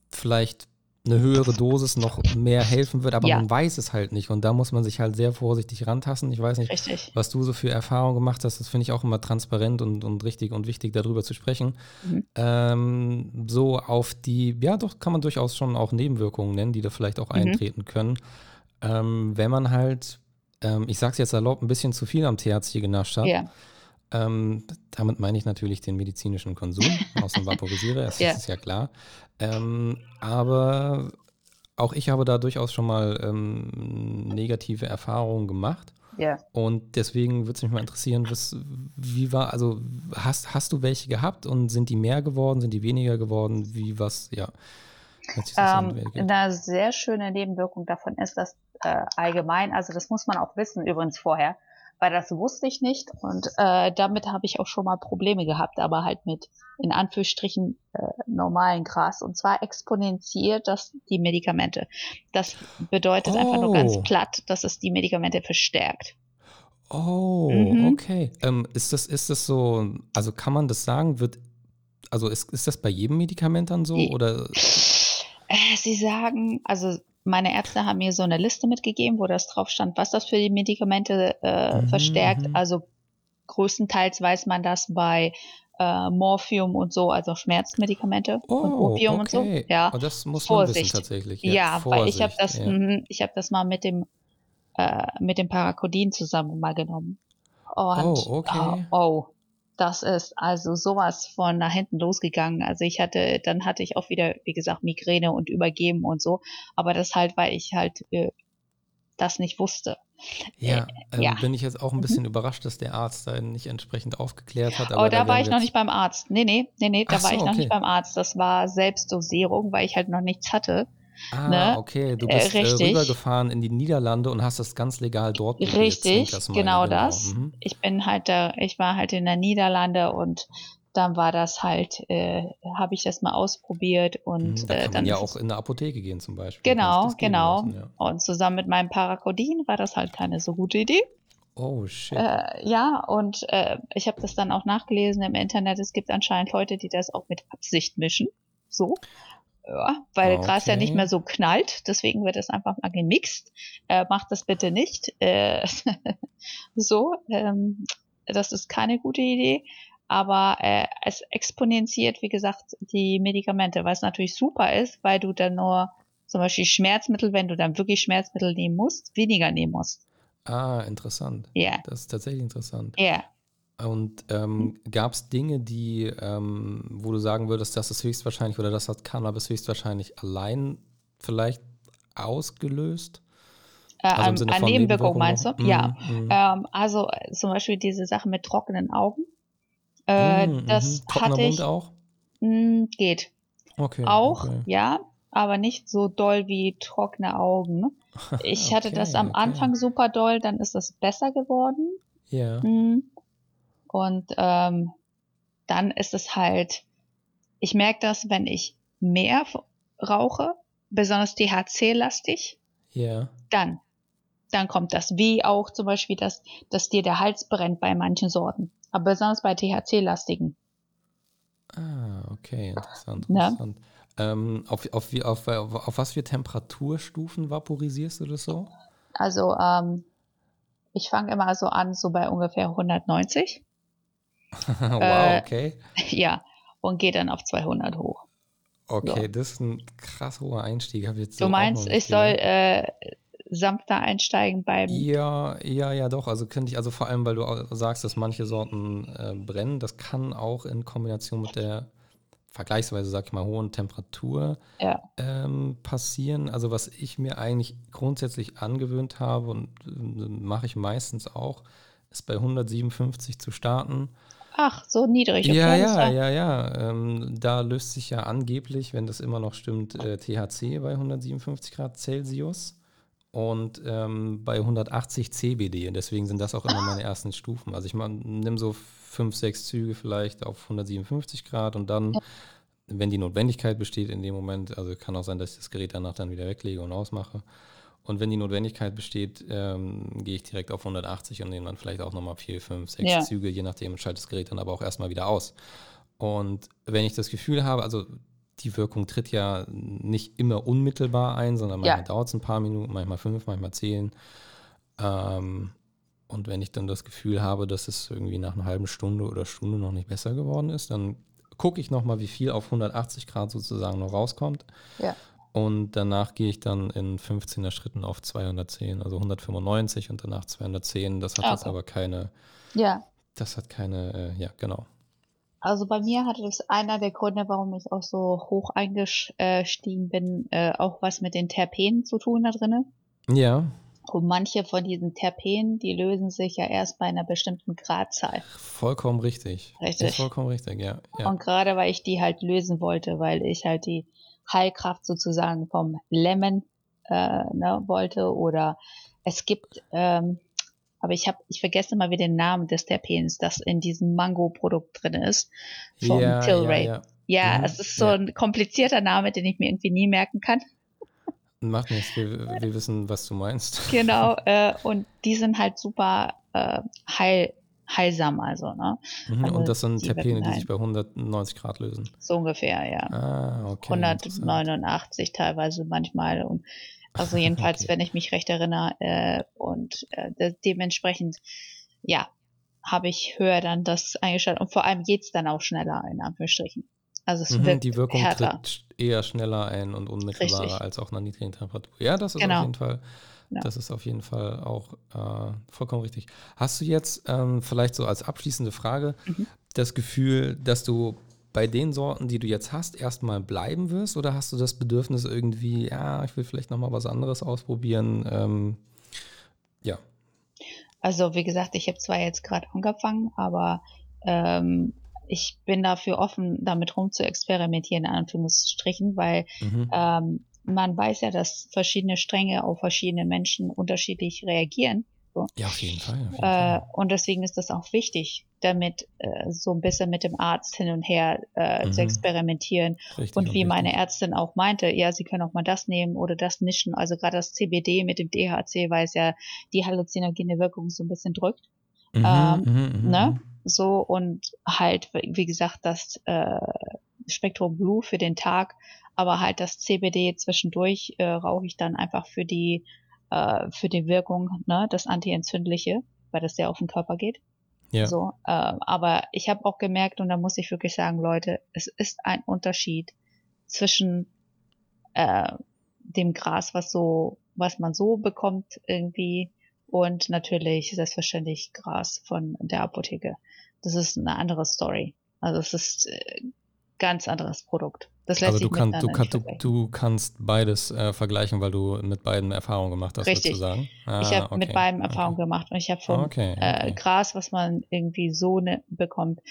Speaker 2: vielleicht eine höhere Dosis noch mehr helfen wird, aber ja. man weiß es halt nicht. Und da muss man sich halt sehr vorsichtig rantasten. Ich weiß nicht,
Speaker 3: richtig.
Speaker 2: was du so für Erfahrungen gemacht hast. Das finde ich auch immer transparent und, und richtig und wichtig, darüber zu sprechen. Mhm. Ähm, so auf die, ja, doch kann man durchaus schon auch Nebenwirkungen nennen, die da vielleicht auch mhm. eintreten können. Ähm, wenn man halt, ähm, ich sage es jetzt erlaubt, ein bisschen zu viel am THC genascht hat. Ja. Ähm, damit meine ich natürlich den medizinischen Konsum aus dem Vaporisierer, das *laughs* ja. ist ja klar. Ähm, aber auch ich habe da durchaus schon mal ähm, negative Erfahrungen gemacht.
Speaker 3: Ja.
Speaker 2: Und deswegen würde es mich mal interessieren, was, wie war, also hast, hast du welche gehabt und sind die mehr geworden, sind die weniger geworden? Wie was, ja.
Speaker 3: Ähm, eine sehr schöne Nebenwirkung davon ist, dass äh, allgemein, also das muss man auch wissen übrigens vorher, weil das wusste ich nicht und äh, damit habe ich auch schon mal Probleme gehabt, aber halt mit in Anführungsstrichen äh, normalen Gras und zwar exponentiert das die Medikamente. Das bedeutet oh. einfach nur ganz oh. platt, dass es die Medikamente verstärkt.
Speaker 2: Oh, mhm. okay. Ähm, ist das ist das so? Also kann man das sagen? Wird also ist, ist das bei jedem Medikament dann so oder?
Speaker 3: Äh, sie sagen, also meine Ärzte haben mir so eine Liste mitgegeben, wo das drauf stand, was das für die Medikamente äh, mhm, verstärkt. Mhm. Also größtenteils weiß man das bei äh, Morphium und so, also Schmerzmedikamente
Speaker 2: oh,
Speaker 3: und
Speaker 2: Opium okay. und so.
Speaker 3: Ja,
Speaker 2: und oh, das muss man Vorsicht. wissen tatsächlich.
Speaker 3: Ja, ja weil ich habe das, ja. mh, ich habe das mal mit dem äh, mit dem Parakodin zusammen mal genommen. Und,
Speaker 2: oh, okay.
Speaker 3: Oh, oh, das ist also sowas von nach hinten losgegangen. Also ich hatte, dann hatte ich auch wieder, wie gesagt, Migräne und Übergeben und so. Aber das halt, weil ich halt äh, das nicht wusste.
Speaker 2: Ja, ähm, ja, bin ich jetzt auch ein mhm. bisschen mhm. überrascht, dass der Arzt da nicht entsprechend aufgeklärt hat.
Speaker 3: Aber oh, da, da war ich noch nicht beim Arzt. Nee, nee, nee, nee, da Ach war so, ich noch okay. nicht beim Arzt. Das war Selbstdosierung, weil ich halt noch nichts hatte.
Speaker 2: Ah, ne? okay. Du bist äh, äh, rübergefahren in die Niederlande und hast das ganz legal dort
Speaker 3: probiert. Richtig, das genau, genau das. Mhm. Ich bin halt da, ich war halt in der Niederlande und dann war das halt, äh, habe ich das mal ausprobiert und
Speaker 2: mhm, da
Speaker 3: äh,
Speaker 2: kann
Speaker 3: dann
Speaker 2: man ja auch in der Apotheke gehen zum Beispiel.
Speaker 3: Genau, genau. Lassen, ja. Und zusammen mit meinem Parakodin war das halt keine so gute Idee.
Speaker 2: Oh shit.
Speaker 3: Äh, ja, und äh, ich habe das dann auch nachgelesen im Internet. Es gibt anscheinend Leute, die das auch mit Absicht mischen. So. Ja, weil okay. Gras ja nicht mehr so knallt, deswegen wird es einfach mal gemixt. Äh, macht das bitte nicht. Äh, *laughs* so, ähm, das ist keine gute Idee. Aber äh, es exponentiert, wie gesagt, die Medikamente, was natürlich super ist, weil du dann nur zum Beispiel Schmerzmittel, wenn du dann wirklich Schmerzmittel nehmen musst, weniger nehmen musst.
Speaker 2: Ah, interessant.
Speaker 3: Ja. Yeah.
Speaker 2: Das ist tatsächlich interessant.
Speaker 3: Ja. Yeah.
Speaker 2: Und ähm, gab es Dinge, die, ähm, wo du sagen würdest, das ist höchstwahrscheinlich oder das hat Cannabis höchstwahrscheinlich allein vielleicht ausgelöst?
Speaker 3: Äh, also an, an Nebenwirkungen meinst du? Mm, ja. Mm. Ähm, also äh, zum Beispiel diese Sache mit trockenen Augen. Äh, mm, das -hmm. hatte ich. Mund auch? Mh, geht.
Speaker 2: Okay.
Speaker 3: Auch,
Speaker 2: okay.
Speaker 3: ja, aber nicht so doll wie trockene Augen. *laughs* Ich okay, hatte das am okay. Anfang super doll, dann ist das besser geworden.
Speaker 2: Ja. Mhm.
Speaker 3: Und ähm, dann ist es halt, ich merke das, wenn ich mehr rauche, besonders THC-lastig,
Speaker 2: ja.
Speaker 3: dann, dann kommt das. Wie auch zum Beispiel, dass, dass dir der Hals brennt bei manchen Sorten. Aber besonders bei THC-lastigen.
Speaker 2: Ah, okay, interessant. interessant. Ähm, auf, auf, auf, auf, auf was für Temperaturstufen vaporisierst du das so?
Speaker 3: Also, ähm, ich fange immer so an, so bei ungefähr 190. *laughs*
Speaker 2: wow, äh, okay. *laughs*
Speaker 3: Ja, und geht dann auf 200 hoch.
Speaker 2: Okay, so. das ist ein krass hoher Einstieg. Hab jetzt
Speaker 3: du meinst, ich soll äh, sanfter einsteigen beim.
Speaker 2: Ja, ja, ja, doch. Also könnte ich, also vor allem, weil du sagst, dass manche Sorten äh, brennen, das kann auch in Kombination mit der vergleichsweise, sag ich mal, hohen Temperatur
Speaker 3: ja.
Speaker 2: ähm, passieren. Also was ich mir eigentlich grundsätzlich angewöhnt habe und äh, mache ich meistens auch, ist bei 157 zu starten
Speaker 3: Ach, so niedrig.
Speaker 2: Okay, ja, ja, ja, ja. Ähm, da löst sich ja angeblich, wenn das immer noch stimmt, äh, THC bei 157 Grad Celsius und ähm, bei 180 CBD. Und deswegen sind das auch immer meine ersten Stufen. Also ich nehme so fünf, sechs Züge vielleicht auf 157 Grad und dann, ja. wenn die Notwendigkeit besteht in dem Moment, also kann auch sein, dass ich das Gerät danach dann wieder weglege und ausmache. Und wenn die Notwendigkeit besteht, ähm, gehe ich direkt auf 180 und nehme dann vielleicht auch nochmal vier, fünf, sechs ja. Züge, je nachdem, schalte das Gerät dann aber auch erstmal wieder aus. Und wenn ich das Gefühl habe, also die Wirkung tritt ja nicht immer unmittelbar ein, sondern manchmal ja. dauert es ein paar Minuten, manchmal fünf, manchmal zehn. Ähm, und wenn ich dann das Gefühl habe, dass es irgendwie nach einer halben Stunde oder Stunde noch nicht besser geworden ist, dann gucke ich nochmal, wie viel auf 180 Grad sozusagen noch rauskommt. Ja. Und danach gehe ich dann in 15er Schritten auf 210, also 195 und danach 210. Das hat jetzt aber keine. Ja. Das hat keine, äh, ja, genau.
Speaker 3: Also bei mir hatte das einer der Gründe, warum ich auch so hoch eingestiegen bin, äh, auch was mit den Terpenen zu tun da drinnen.
Speaker 2: Ja.
Speaker 3: Und manche von diesen Terpenen, die lösen sich ja erst bei einer bestimmten Gradzahl.
Speaker 2: Vollkommen richtig.
Speaker 3: Richtig.
Speaker 2: Ist vollkommen richtig, ja.
Speaker 3: ja. Und gerade weil ich die halt lösen wollte, weil ich halt die Heilkraft sozusagen vom Lemon äh, ne, wollte oder es gibt, ähm, aber ich habe, ich vergesse mal wieder den Namen des Terpens, das in diesem Mango-Produkt drin ist, vom ja, Tilray. Ja, ja. ja mhm, es ist so ein komplizierter Name, den ich mir irgendwie nie merken kann.
Speaker 2: Macht nichts, wir, wir wissen, was du meinst.
Speaker 3: Genau, äh, und die sind halt super äh, heil, heilsam, also. Ne?
Speaker 2: Mhm, also und das sind Terpene, die sich bei 190 Grad lösen.
Speaker 3: So ungefähr, ja.
Speaker 2: Ah, okay.
Speaker 3: 189 teilweise manchmal. Und also *laughs* jedenfalls, okay. wenn ich mich recht erinnere. Äh, und äh, de dementsprechend, ja, habe ich höher dann das eingeschaltet. Und vor allem geht es dann auch schneller, in Anführungsstrichen. Also es mhm, wird
Speaker 2: Die Wirkung
Speaker 3: härter.
Speaker 2: tritt eher schneller ein und unmittelbarer Richtig. als auch nach niedrigen Temperatur. Ja, das ist genau. auf jeden Fall ja. Das ist auf jeden Fall auch äh, vollkommen richtig. Hast du jetzt ähm, vielleicht so als abschließende Frage mhm. das Gefühl, dass du bei den Sorten, die du jetzt hast, erstmal bleiben wirst oder hast du das Bedürfnis irgendwie, ja, ich will vielleicht nochmal was anderes ausprobieren? Ähm, ja.
Speaker 3: Also wie gesagt, ich habe zwar jetzt gerade angefangen, aber ähm, ich bin dafür offen, damit rum zu experimentieren, in Anführungsstrichen, weil mhm. ähm, man weiß ja, dass verschiedene Stränge auf verschiedene Menschen unterschiedlich reagieren.
Speaker 2: So. Ja, auf jeden Fall. Auf jeden
Speaker 3: äh, Fall. Und deswegen ist das auch wichtig, damit äh, so ein bisschen mit dem Arzt hin und her äh, mhm. zu experimentieren. Richtig und wie meine Ärztin auch meinte, ja, sie können auch mal das nehmen oder das mischen. Also gerade das CBD mit dem DHC, weil es ja die halluzinogene Wirkung so ein bisschen drückt. Mhm, ähm, mhm, mhm, ne? So und halt, wie gesagt, das äh, Spektrum Blue für den Tag aber halt das CBD zwischendurch äh, rauche ich dann einfach für die äh, für die Wirkung, ne, das antientzündliche, weil das sehr auf den Körper geht. Ja. So, äh, aber ich habe auch gemerkt und da muss ich wirklich sagen, Leute, es ist ein Unterschied zwischen äh, dem Gras, was so, was man so bekommt irgendwie und natürlich selbstverständlich Gras von der Apotheke. Das ist eine andere Story. Also es ist äh, ganz anderes Produkt.
Speaker 2: Das lässt also du, kann, du, kann, du, du, kannst beides äh, vergleichen, weil du mit beiden Erfahrungen gemacht hast,
Speaker 3: Richtig.
Speaker 2: sozusagen.
Speaker 3: Ah, ich habe okay. mit beiden Erfahrungen okay. gemacht und ich habe von okay, äh, Gras, was man irgendwie so ne, bekommt,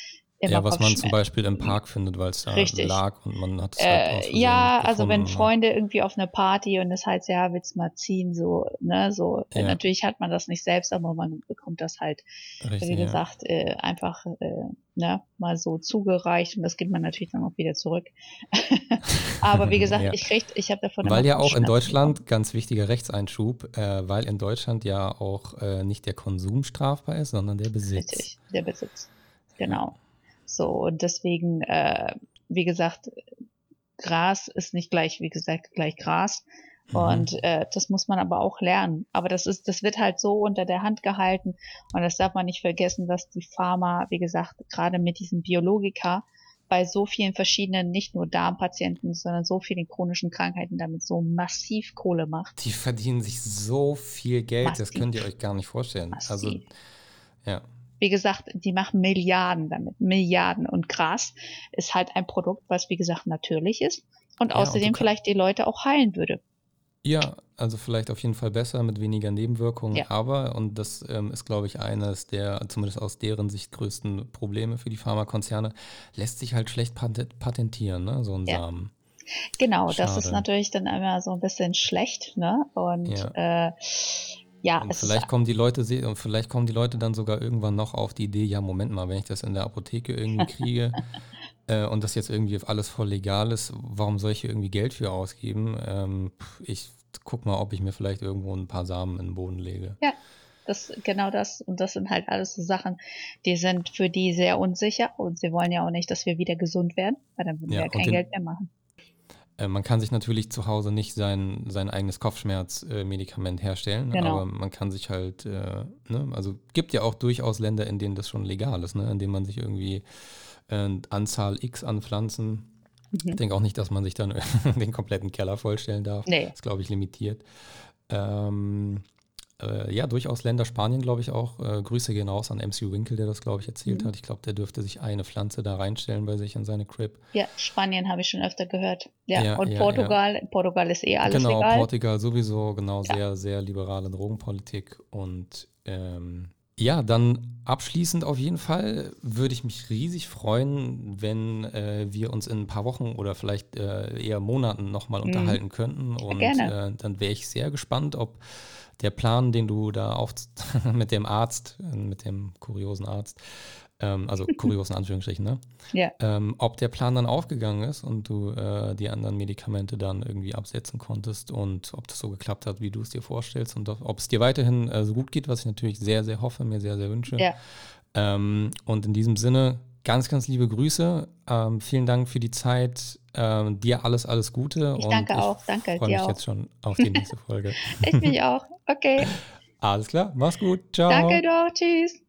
Speaker 2: ja, was man zum Beispiel im Park findet, weil es da Richtig. lag und man hat es
Speaker 3: halt äh, Ja, also wenn Freunde irgendwie auf einer Party und es heißt, ja, willst mal ziehen, so, ne, so. Ja. Natürlich hat man das nicht selbst, aber man bekommt das halt, Richtig, wie gesagt, ja. äh, einfach, äh, ne, mal so zugereicht und das gibt man natürlich dann auch wieder zurück. *laughs* aber wie gesagt, ja. ich krieg, ich habe davon
Speaker 2: Weil ja auch in Deutschland, ganz wichtiger Rechtseinschub, äh, weil in Deutschland ja auch äh, nicht der Konsum strafbar ist, sondern der Besitz.
Speaker 3: Richtig, der Besitz. Genau. So, und deswegen, äh, wie gesagt, Gras ist nicht gleich, wie gesagt, gleich Gras. Mhm. Und äh, das muss man aber auch lernen. Aber das ist, das wird halt so unter der Hand gehalten. Und das darf man nicht vergessen, dass die Pharma, wie gesagt, gerade mit diesem Biologika bei so vielen verschiedenen, nicht nur Darmpatienten, sondern so vielen chronischen Krankheiten damit so massiv Kohle macht.
Speaker 2: Die verdienen sich so viel Geld, massiv. das könnt ihr euch gar nicht vorstellen. Also, massiv. Also, ja.
Speaker 3: Wie gesagt, die machen Milliarden damit, Milliarden. Und Gras ist halt ein Produkt, was wie gesagt natürlich ist und ja, außerdem und vielleicht die Leute auch heilen würde.
Speaker 2: Ja, also vielleicht auf jeden Fall besser mit weniger Nebenwirkungen, ja. aber, und das ähm, ist, glaube ich, eines der, zumindest aus deren Sicht, größten Probleme für die Pharmakonzerne, lässt sich halt schlecht patentieren, ne? so ein ja. Samen.
Speaker 3: Genau, Schade. das ist natürlich dann immer so ein bisschen schlecht, ne? Und ja. äh, ja,
Speaker 2: und vielleicht kommen die Leute und vielleicht kommen die Leute dann sogar irgendwann noch auf die Idee, ja, Moment mal, wenn ich das in der Apotheke irgendwie *laughs* kriege äh, und das jetzt irgendwie alles voll legal ist, warum soll ich hier irgendwie Geld für ausgeben? Ähm, ich guck mal, ob ich mir vielleicht irgendwo ein paar Samen in den Boden lege.
Speaker 3: Ja, das genau das. Und das sind halt alles so Sachen, die sind für die sehr unsicher und sie wollen ja auch nicht, dass wir wieder gesund werden, weil dann würden ja, wir ja kein Geld mehr machen.
Speaker 2: Äh, man kann sich natürlich zu Hause nicht sein, sein eigenes Kopfschmerzmedikament herstellen, genau. aber man kann sich halt, äh, ne, also gibt ja auch durchaus Länder, in denen das schon legal ist, ne, in denen man sich irgendwie äh, Anzahl X an Pflanzen, mhm. ich denke auch nicht, dass man sich dann *laughs* den kompletten Keller vollstellen darf. Nee. Das ist, glaube ich, limitiert. Ähm, äh, ja, durchaus Länder, Spanien glaube ich auch. Äh, Grüße gehen raus an MC Winkel, der das glaube ich erzählt mhm. hat. Ich glaube, der dürfte sich eine Pflanze da reinstellen bei sich in seine Crib.
Speaker 3: Ja, Spanien habe ich schon öfter gehört. Ja, ja und ja, Portugal, ja. Portugal ist eh alles genau, legal.
Speaker 2: Genau, Portugal sowieso, genau, sehr, sehr liberale Drogenpolitik und ähm, ja, dann abschließend auf jeden Fall würde ich mich riesig freuen, wenn äh, wir uns in ein paar Wochen oder vielleicht äh, eher Monaten nochmal mhm. unterhalten könnten. Und äh, dann wäre ich sehr gespannt, ob der Plan, den du da auf *laughs* mit dem Arzt, mit dem kuriosen Arzt, ähm, also *laughs* kuriosen Anführungsstrichen, ne?
Speaker 3: Ja.
Speaker 2: Ähm, ob der Plan dann aufgegangen ist und du äh, die anderen Medikamente dann irgendwie absetzen konntest und ob das so geklappt hat, wie du es dir vorstellst und ob es dir weiterhin äh, so gut geht, was ich natürlich sehr, sehr hoffe, mir sehr, sehr wünsche.
Speaker 3: Ja.
Speaker 2: Ähm, und in diesem Sinne, ganz, ganz liebe Grüße. Ähm, vielen Dank für die Zeit. Ähm, dir alles, alles Gute.
Speaker 3: Ich danke auch. Danke.
Speaker 2: Ich freue mich auch. jetzt schon auf die nächste *laughs* Folge.
Speaker 3: ich mich auch. Okay.
Speaker 2: Alles klar. Mach's gut. Ciao.
Speaker 3: Danke doch. Tschüss.